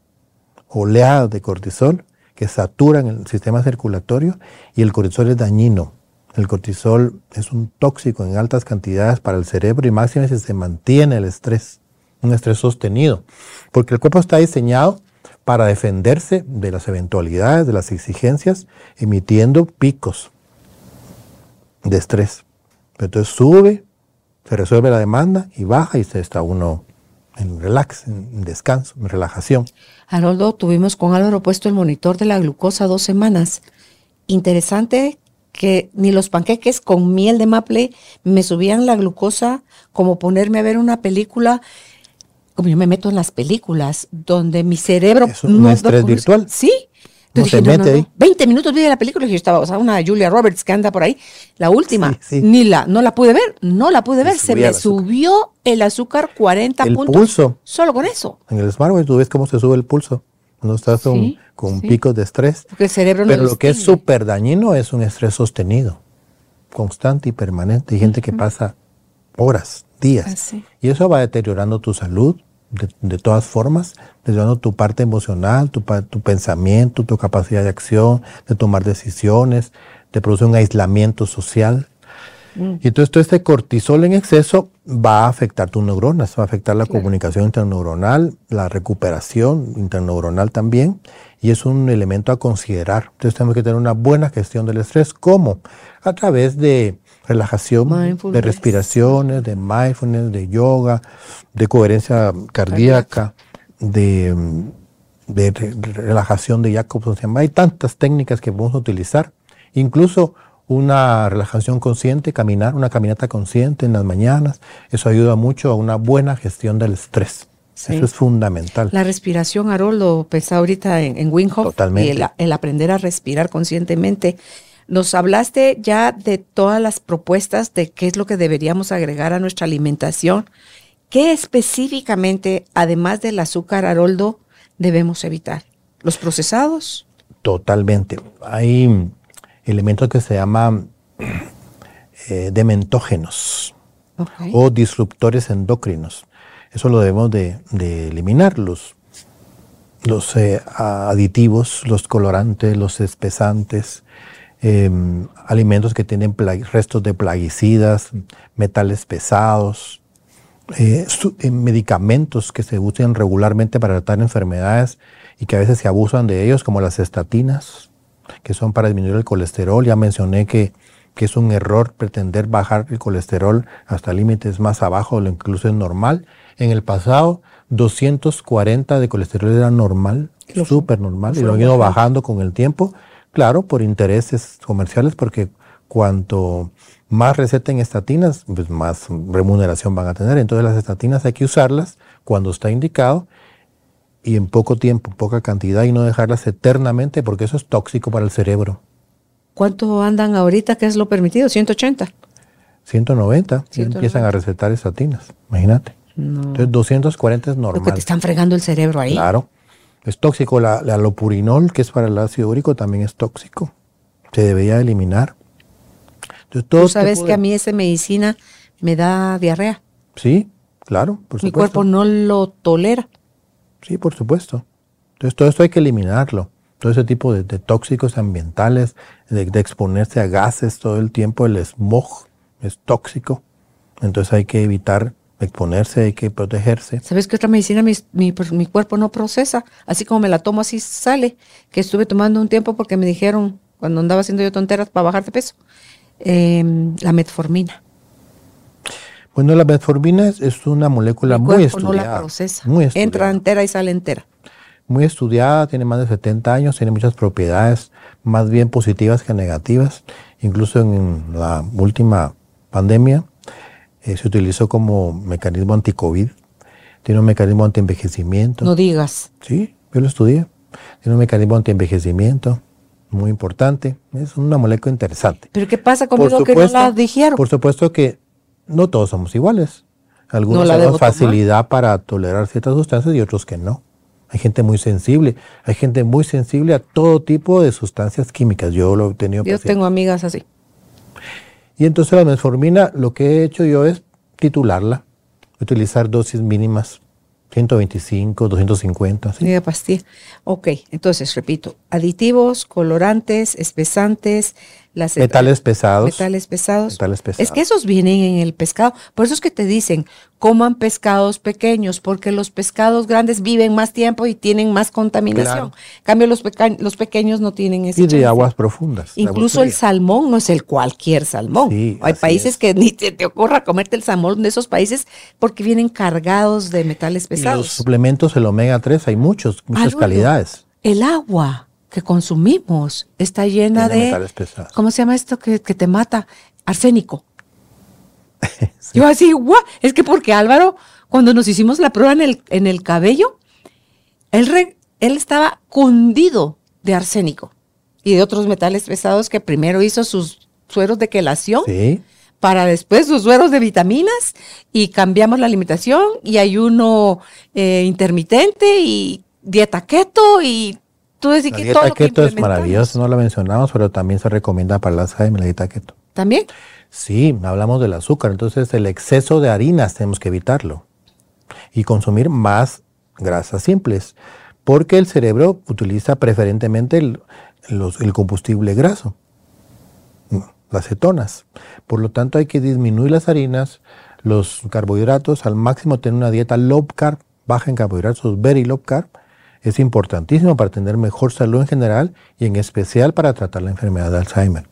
oleadas de cortisol que saturan el sistema circulatorio y el cortisol es dañino. El cortisol es un tóxico en altas cantidades para el cerebro y máximo si se mantiene el estrés, un estrés sostenido, porque el cuerpo está diseñado para defenderse de las eventualidades, de las exigencias, emitiendo picos de estrés. Entonces sube, se resuelve la demanda y baja y se está uno en relax, en descanso, en relajación. Haroldo, tuvimos con Álvaro puesto el monitor de la glucosa dos semanas. Interesante que ni los panqueques con miel de maple me subían la glucosa como ponerme a ver una película como yo me meto en las películas donde mi cerebro es un estrés virtual. Sí. No se mete ahí. 20 minutos vi la película y yo estaba, o sea, una Julia Roberts que anda por ahí, la última, ni la, no la pude ver, no la pude ver, se me subió el azúcar 40 el puntos. pulso. Solo con eso. En el smartwatch tú ves cómo se sube el pulso cuando estás con, con picos de estrés. Porque el cerebro no Pero lo que es súper dañino es un estrés sostenido, constante y permanente. Hay gente que pasa horas, días. Y eso va deteriorando tu salud, de, todas formas, deteriorando tu parte emocional, tu, tu, pensamiento, tu capacidad de acción, de tomar decisiones, te produce un aislamiento social. Mm. Y entonces todo este cortisol en exceso va a afectar tus neuronas, va a afectar la comunicación interneuronal, la recuperación interneuronal también, y es un elemento a considerar. Entonces tenemos que tener una buena gestión del estrés, ¿cómo? A través de relajación, de respiraciones, de mindfulness, de yoga, de coherencia cardíaca, de, de, relajación de Jacobson. Hay tantas técnicas que podemos utilizar, incluso una relajación consciente, caminar, una caminata consciente en las mañanas. Eso ayuda mucho a una buena gestión del estrés. Eso es fundamental. La respiración, Haroldo, pensaba ahorita en, en Totalmente. Y el, aprender a respirar conscientemente. Nos hablaste ya de todas las propuestas de qué es lo que deberíamos agregar a nuestra alimentación. ¿Qué específicamente, además del azúcar, Haroldo, debemos evitar? ¿Los procesados? Totalmente. Hay elementos que se llaman eh, dementógenos o disruptores endocrinos. Eso lo debemos de, eliminar, los, los eh, aditivos, los colorantes, los espesantes, Em, alimentos que tienen restos de plaguicidas, metales pesados, eh, eh, medicamentos que se usan regularmente para tratar enfermedades y que a veces se abusan de ellos, como las estatinas, que son para disminuir el colesterol. Ya mencioné que, que es un error pretender bajar el colesterol hasta límites más abajo de lo incluso es normal. En el pasado, 240 de colesterol era normal, súper normal, y lo han ido bajando con el tiempo Claro, por intereses comerciales, porque cuanto más receten estatinas, pues más remuneración van a tener. Entonces las estatinas hay que usarlas cuando está indicado y en poco tiempo, poca cantidad y no dejarlas eternamente porque eso es tóxico para el cerebro. ¿Cuánto andan ahorita? ¿Qué es lo permitido? 180. 190. empiezan a recetar estatinas, imagínate. Entonces 240 es normal. Porque te están fregando el cerebro ahí. Claro. Es tóxico. La, la lopurinol, que es para el ácido úrico, también es tóxico. Se debería eliminar. Tú sabes que a mí esa medicina me da diarrea. Sí, claro, por Mi cuerpo no lo tolera. Sí, por supuesto. Entonces todo esto hay que eliminarlo. Todo ese tipo de, tóxicos ambientales, de, de, exponerse a gases todo el tiempo, el smog es tóxico. Entonces hay que evitar exponerse, hay que protegerse. ¿Sabes qué otra medicina mi, cuerpo no procesa? Así como me la tomo, así sale. Que estuve tomando un tiempo porque me dijeron, cuando andaba haciendo yo tonteras para bajar de peso, em, la metformina. Bueno, la metformina es, una molécula muy estudiada. no la procesa. Muy estudiada. Entra entera y sale entera. Muy estudiada, tiene más de 70 años, tiene muchas propiedades, más bien positivas que negativas. Incluso en la última pandemia, eh, se utilizó como mecanismo anti-COVID, tiene un mecanismo anti-envejecimiento. No digas. Sí, yo lo estudié. Tiene un mecanismo anti-envejecimiento muy importante. Es una molécula interesante. ¿Pero qué pasa conmigo que no la dijeron? Por supuesto que no todos somos iguales. Algunos tenemos facilidad para tolerar ciertas sustancias y otros que no. Hay gente muy sensible. Hay gente muy sensible a todo tipo de sustancias químicas. Yo lo he tenido. Yo tengo amigas así. Y entonces la metformina, lo que he hecho yo es titularla, utilizar dosis mínimas, 125, 250. ¿sí? pastilla. Ok, entonces repito, aditivos, colorantes, espesantes, las Metales pesados. Metales pesados. Metales pesados. Es que esos vienen en el pescado. Por eso es que te dicen, coman pescados pequeños, porque los pescados grandes viven más tiempo y tienen más contaminación. Claro. En cambio, los, los pequeños no tienen ese Y de chance. aguas profundas. Incluso el salmón no es el cualquier salmón. Sí, Hay países es. que ni te, te ocurra comerte el salmón de esos países porque vienen cargados de metales Y los pesados. suplementos, el omega 3, hay muchos, muchas calidades. El agua que consumimos está llena de... metales pesados. ¿Cómo se llama esto que, que te mata? Arsénico. Yo así, guau, es que porque Álvaro, cuando nos hicimos la prueba en el, en el cabello, él, re- él estaba cundido de arsénico y de otros metales pesados que primero hizo sus sueros de quelación Sí. para después sus sueros de vitaminas y cambiamos la alimentación y ayuno eh, intermitente y dieta keto y ese La que- dieta todo lo que keto es maravillosa, no la mencionamos, pero también se recomienda para el Alzheimer la dieta keto. También. Sí, hablamos del azúcar, entonces el exceso de harinas tenemos que evitarlo y consumir más grasas simples, porque el cerebro utiliza preferentemente el, los- el combustible graso, mm, las cetonas. Por lo tanto, hay que disminuir las harinas, los carbohidratos, al máximo tener una dieta low carb, baja en carbohidratos, very low carb. Es importantísimo para tener mejor salud en general y en especial para tratar la enfermedad de Alzheimer.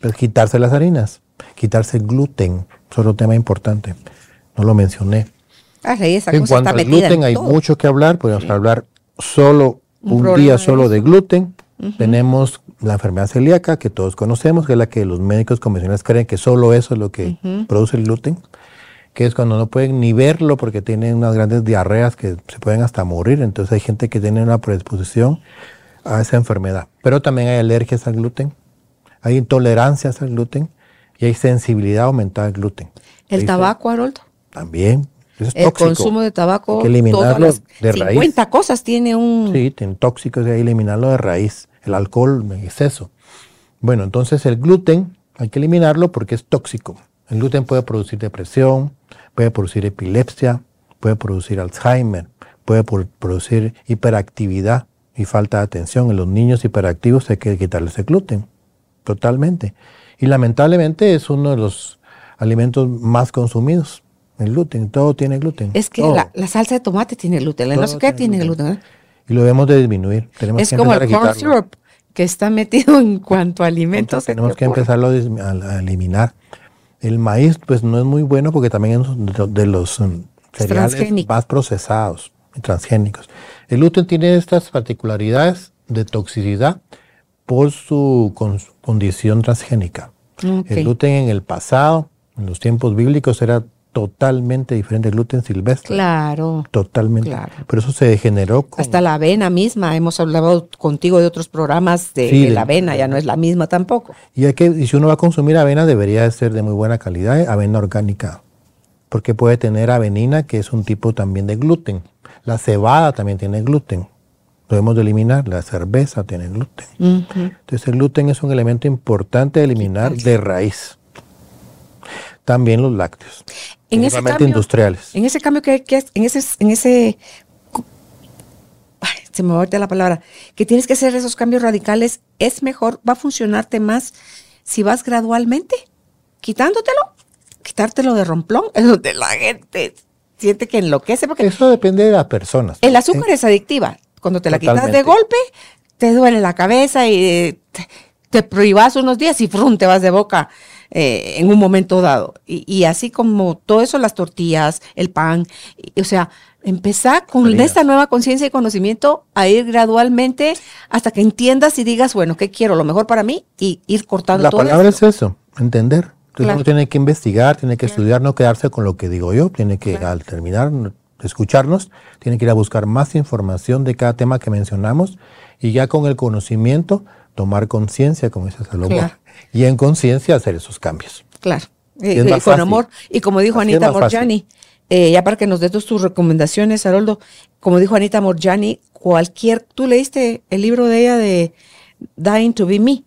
Pues quitarse las harinas, quitarse el gluten, es otro tema importante. No lo mencioné. Ah, sí, esa En cosa cuanto está al gluten en hay todo. mucho que hablar, podemos hablar solo Un día solo de gluten. Tenemos la enfermedad celíaca que todos conocemos, que es la que los médicos convencionales creen que solo eso es lo que produce el gluten, que es cuando no pueden ni verlo porque tienen unas grandes diarreas que se pueden hasta morir. Entonces hay gente que tiene una predisposición a esa enfermedad. Pero también hay alergias al gluten, hay intolerancias al gluten y hay sensibilidad aumentada al gluten. El tabaco, Haroldo. También. es El tóxico. consumo de tabaco. Hay que eliminarlo las de raíz. 50 cosas tiene un. Sí, tiene tóxicos y hay que eliminarlo de raíz. El alcohol en exceso. Bueno, entonces el gluten hay que eliminarlo porque es tóxico. El gluten puede producir depresión, puede producir epilepsia, puede producir Alzheimer, puede producir hiperactividad y falta de atención. En los niños hiperactivos hay que quitarles el gluten, totalmente. Y lamentablemente es uno de los alimentos más consumidos, el gluten. Todo tiene gluten. Es que la, la salsa de tomate tiene gluten. la No sé qué tiene tiene gluten. gluten. ¿eh? Y lo debemos de disminuir. Tenemos Es que como el corn syrup que está metido en cuanto a alimentos. se Tenemos te que ocurre. empezarlo a eliminar. El maíz, pues no es muy bueno porque también es de, los um, cereales más procesados y transgénicos. El gluten tiene estas particularidades de toxicidad por su con- condición transgénica. El gluten en el pasado, en los tiempos bíblicos, era totalmente diferente gluten silvestre. Claro. Totalmente. Claro. Pero eso se degeneró con Hasta la avena misma. Hemos hablado contigo de otros programas de, Sí, de de- la avena. Ya no es la misma tampoco. Y, hay que, y si uno va a consumir avena, debería de ser de muy buena calidad, avena orgánica, porque puede tener avenina, que es un tipo también de gluten. La cebada también tiene gluten. Debemos de eliminar. La cerveza tiene gluten. Entonces el gluten es un elemento importante de eliminar de raíz. También los lácteos, En ese cambio- industriales. En ese cambio que, que en ese, en ese ay, se me va ahorita la palabra, que tienes que hacer esos cambios radicales, es mejor, va a funcionarte más si vas gradualmente, quitándotelo, quitártelo de romplón, es donde la gente siente que enloquece, porque Eso depende de las personas. el azúcar es adictiva. Cuando te la quitas de golpe, te duele la cabeza y te, te privas unos días y frum, te vas de boca eh, en un momento dado. Y, y así como todo eso, las tortillas, el pan, y- o sea, empezar con esta nueva conciencia y conocimiento a ir gradualmente hasta que entiendas y digas, bueno, ¿qué quiero? Lo mejor para mí y ir cortando La todo palabra esto. es eso, entender. Entonces Claro. uno tiene que investigar, tiene que estudiar, no quedarse con lo que digo yo, tiene que al terminar escucharnos, tiene que ir a buscar más información de cada tema que mencionamos y ya con el conocimiento tomar conciencia, como dice Salomón, Claro. y en conciencia hacer esos cambios. Claro. Y con fácil. amor. Y como dijo Así Anita. Morjani, eh, ya para que nos des tus, tus recomendaciones, Haroldo, como dijo Anita Morjani, cualquier, tú leíste el libro de ella de Dying to be me.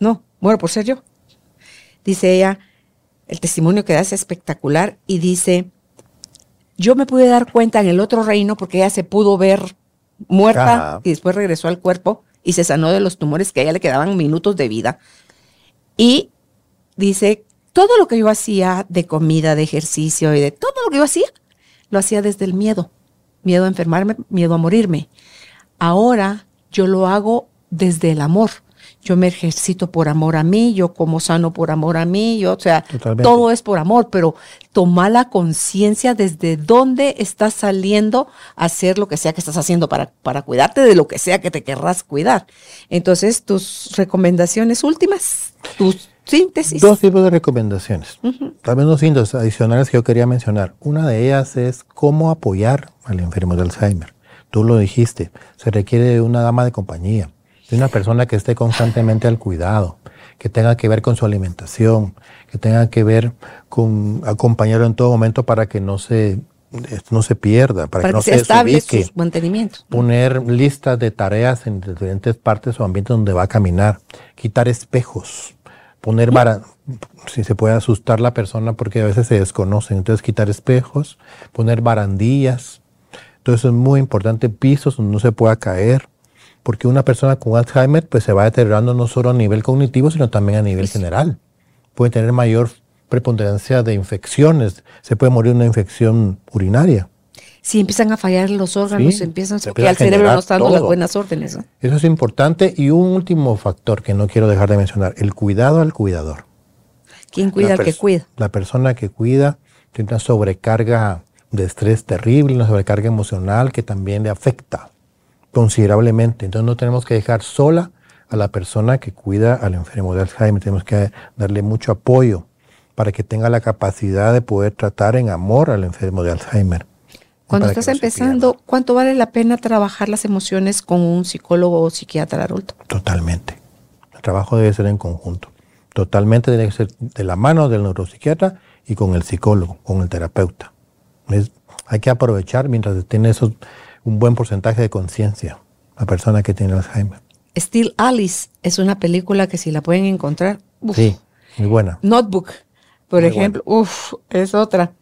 No, muero por ser yo. Dice ella, el testimonio que da es espectacular y dice, yo me pude dar cuenta en el otro reino porque ella se pudo ver muerta Ajá. y después regresó al cuerpo y se sanó de los tumores que a ella le quedaban minutos de vida. Y dice, todo lo que yo hacía de comida, de ejercicio y de todo lo que yo hacía, lo hacía desde el miedo. Miedo a enfermarme, miedo a morirme. Ahora yo lo hago desde el amor. Yo me ejercito por amor a mí, yo como sano por amor a mí, yo, o sea, Totalmente. todo es por amor, pero toma la conciencia desde dónde estás saliendo a hacer lo que sea que estás haciendo para, para cuidarte de lo que sea que te querrás cuidar. Entonces, tus recomendaciones últimas, tus síntesis. Dos tipos de recomendaciones. También dos síntomas adicionales que yo quería mencionar. Una de ellas es cómo apoyar al enfermo de Alzheimer. Tú lo dijiste, se requiere de una dama de compañía, de una persona que esté constantemente al cuidado, que tenga que ver con su alimentación, que tenga que ver con acompañarlo en todo momento para que no se, no se pierda, para, para que no que se estable mantenimiento. poner listas de tareas en diferentes partes o ambientes donde va a caminar, quitar espejos, poner vara, si se puede asustar la persona porque a veces se desconocen, entonces quitar espejos, poner barandillas, eso es muy importante, pisos donde no se pueda caer, porque una persona con Alzheimer pues se va deteriorando no solo a nivel cognitivo, sino también a nivel general. Puede tener mayor preponderancia de infecciones, se puede morir de una infección urinaria. Si empiezan a fallar los órganos, Sí, empiezan se porque al cerebro no está dando las buenas órdenes. ¿no? Eso es importante. Y un último factor que no quiero dejar de mencionar, el cuidado al cuidador. ¿Quién cuida al que cuida? La persona que cuida tiene una sobrecarga de estrés terrible, una sobrecarga emocional que también le afecta considerablemente. Entonces no tenemos que dejar sola a la persona que cuida al enfermo de Alzheimer. Tenemos que darle mucho apoyo para que tenga la capacidad de poder tratar en amor al enfermo de Alzheimer. Cuando estás no empezando, ¿cuánto vale la pena trabajar las emociones con un psicólogo o psiquiatra adulto? Totalmente. El trabajo debe ser en conjunto. Totalmente debe ser de la mano del neuropsiquiatra y con el psicólogo, con el terapeuta. Es- hay que aprovechar mientras tiene esos, un buen porcentaje de conciencia la persona que tiene Alzheimer. Still Alice es una película que si la pueden encontrar, uf. Sí, muy buena. Notebook, por Muy ejemplo, uf, es otra.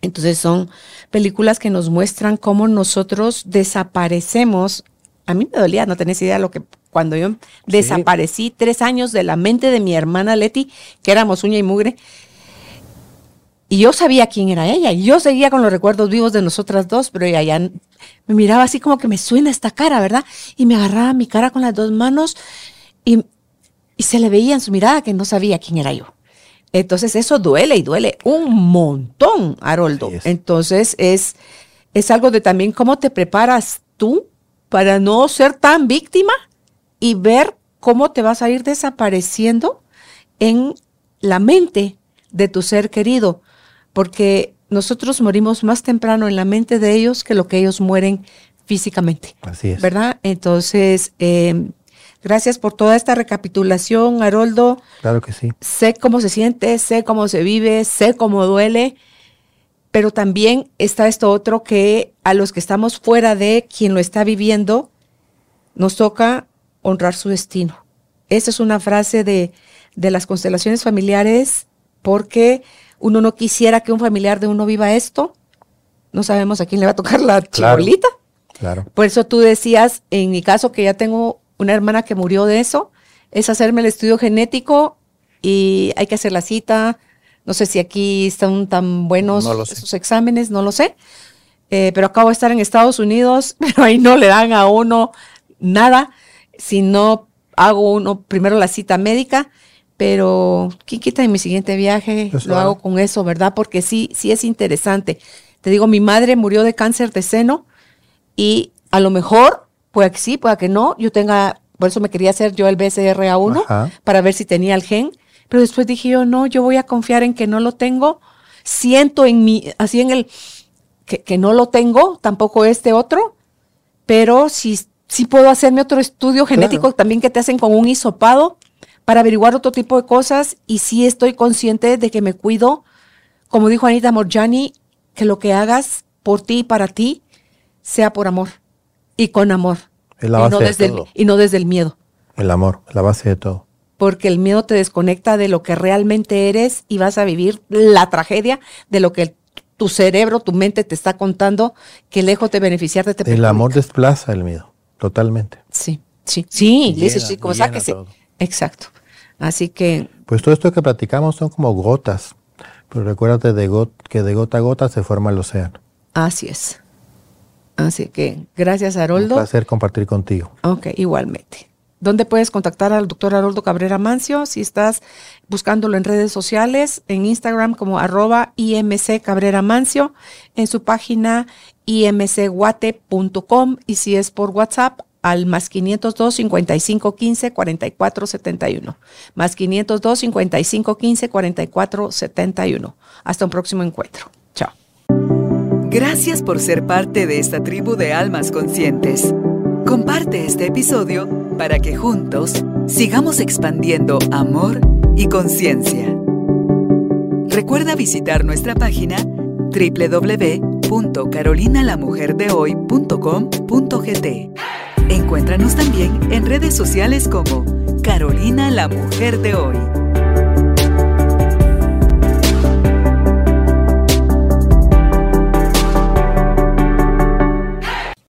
Entonces son películas que nos muestran cómo nosotros desaparecemos. A mí me dolía, no tenés idea lo que cuando yo desaparecí tres años de la mente de mi hermana Leti, que éramos uña y mugre. Y yo sabía quién era ella. y Yo seguía con los recuerdos vivos de nosotras dos, pero ella ya me miraba así como que me suena esta cara, ¿verdad? Y me agarraba mi cara con las dos manos y, y se le veía en su mirada que no sabía quién era yo. Entonces eso duele y duele un montón, Haroldo. Entonces es, es algo de también cómo te preparas tú para no ser tan víctima y ver cómo te vas a ir desapareciendo en la mente de tu ser querido, porque nosotros morimos más temprano en la mente de ellos que lo que ellos mueren físicamente. Así es. ¿Verdad? Entonces, eh, gracias por toda esta recapitulación, Haroldo. Claro que sí. Sé cómo se siente, sé cómo se vive, sé cómo duele, pero también está esto otro que a los que estamos fuera de quien lo está viviendo, nos toca honrar su destino. Esa es una frase de, de las constelaciones familiares, porque uno no quisiera que un familiar de uno viva esto. No sabemos a quién le va a tocar la Claro. chibolita. Claro. Por eso tú decías, en mi caso, que ya tengo una hermana que murió de eso, es hacerme el estudio genético y hay que hacer la cita. No sé si aquí están tan buenos No esos exámenes, no lo sé. Eh, pero acabo de estar en Estados Unidos, pero ahí no le dan a uno nada si no hago uno primero la cita médica. Pero quién quita en mi siguiente viaje Eso lo hago con eso, ¿verdad? Porque sí, sí es interesante. Te digo, mi madre murió de cáncer de seno y a lo mejor, que sí, puede que no, yo tenga, por eso me quería hacer yo el BCRA1 Ajá. para ver si tenía el gen, pero después dije yo, no, yo voy a confiar en que no lo tengo, siento en mi, así en el, que, que no lo tengo, tampoco este otro, pero sí, sí puedo hacerme otro estudio genético Claro. también que te hacen con un hisopado para averiguar otro tipo de cosas y sí estoy consciente de que me cuido, como dijo Anita Morjani, que lo que hagas por ti y para ti sea por amor y con amor. Es la y, base no de desde el, todo. y no desde el miedo, El amor, la base de todo. porque el miedo te desconecta de lo que realmente eres y vas a vivir la tragedia de lo que el- tu cerebro, tu mente te está contando, que lejos de beneficiarte te El perjudica. amor desplaza el miedo, totalmente. Sí, sí, sí, Llena, dice sí, como sáquese. todo. Exacto. Así que... Pues todo esto que platicamos son como gotas, pero recuérdate de que de gota a gota se forma el océano. Así es. Así que gracias, Haroldo. Un placer compartir contigo. Ok, igualmente. ¿Dónde puedes contactar al doctor Haroldo Cabrera Mancio? Si estás buscándolo en redes sociales, en Instagram como arroba IMC Cabrera Mancio, en su página imcguate.com y si es por WhatsApp al más 502 55 15 44 71. Más 502 55 15 44 71. Hasta un próximo encuentro. Chao. Gracias por ser parte de esta tribu de almas conscientes. Comparte este episodio para que juntos sigamos expandiendo amor y conciencia. Recuerda visitar nuestra página www.carolinalamujerdehoy.com.gt. Encuéntranos también en redes sociales como Carolina la Mujer de Hoy.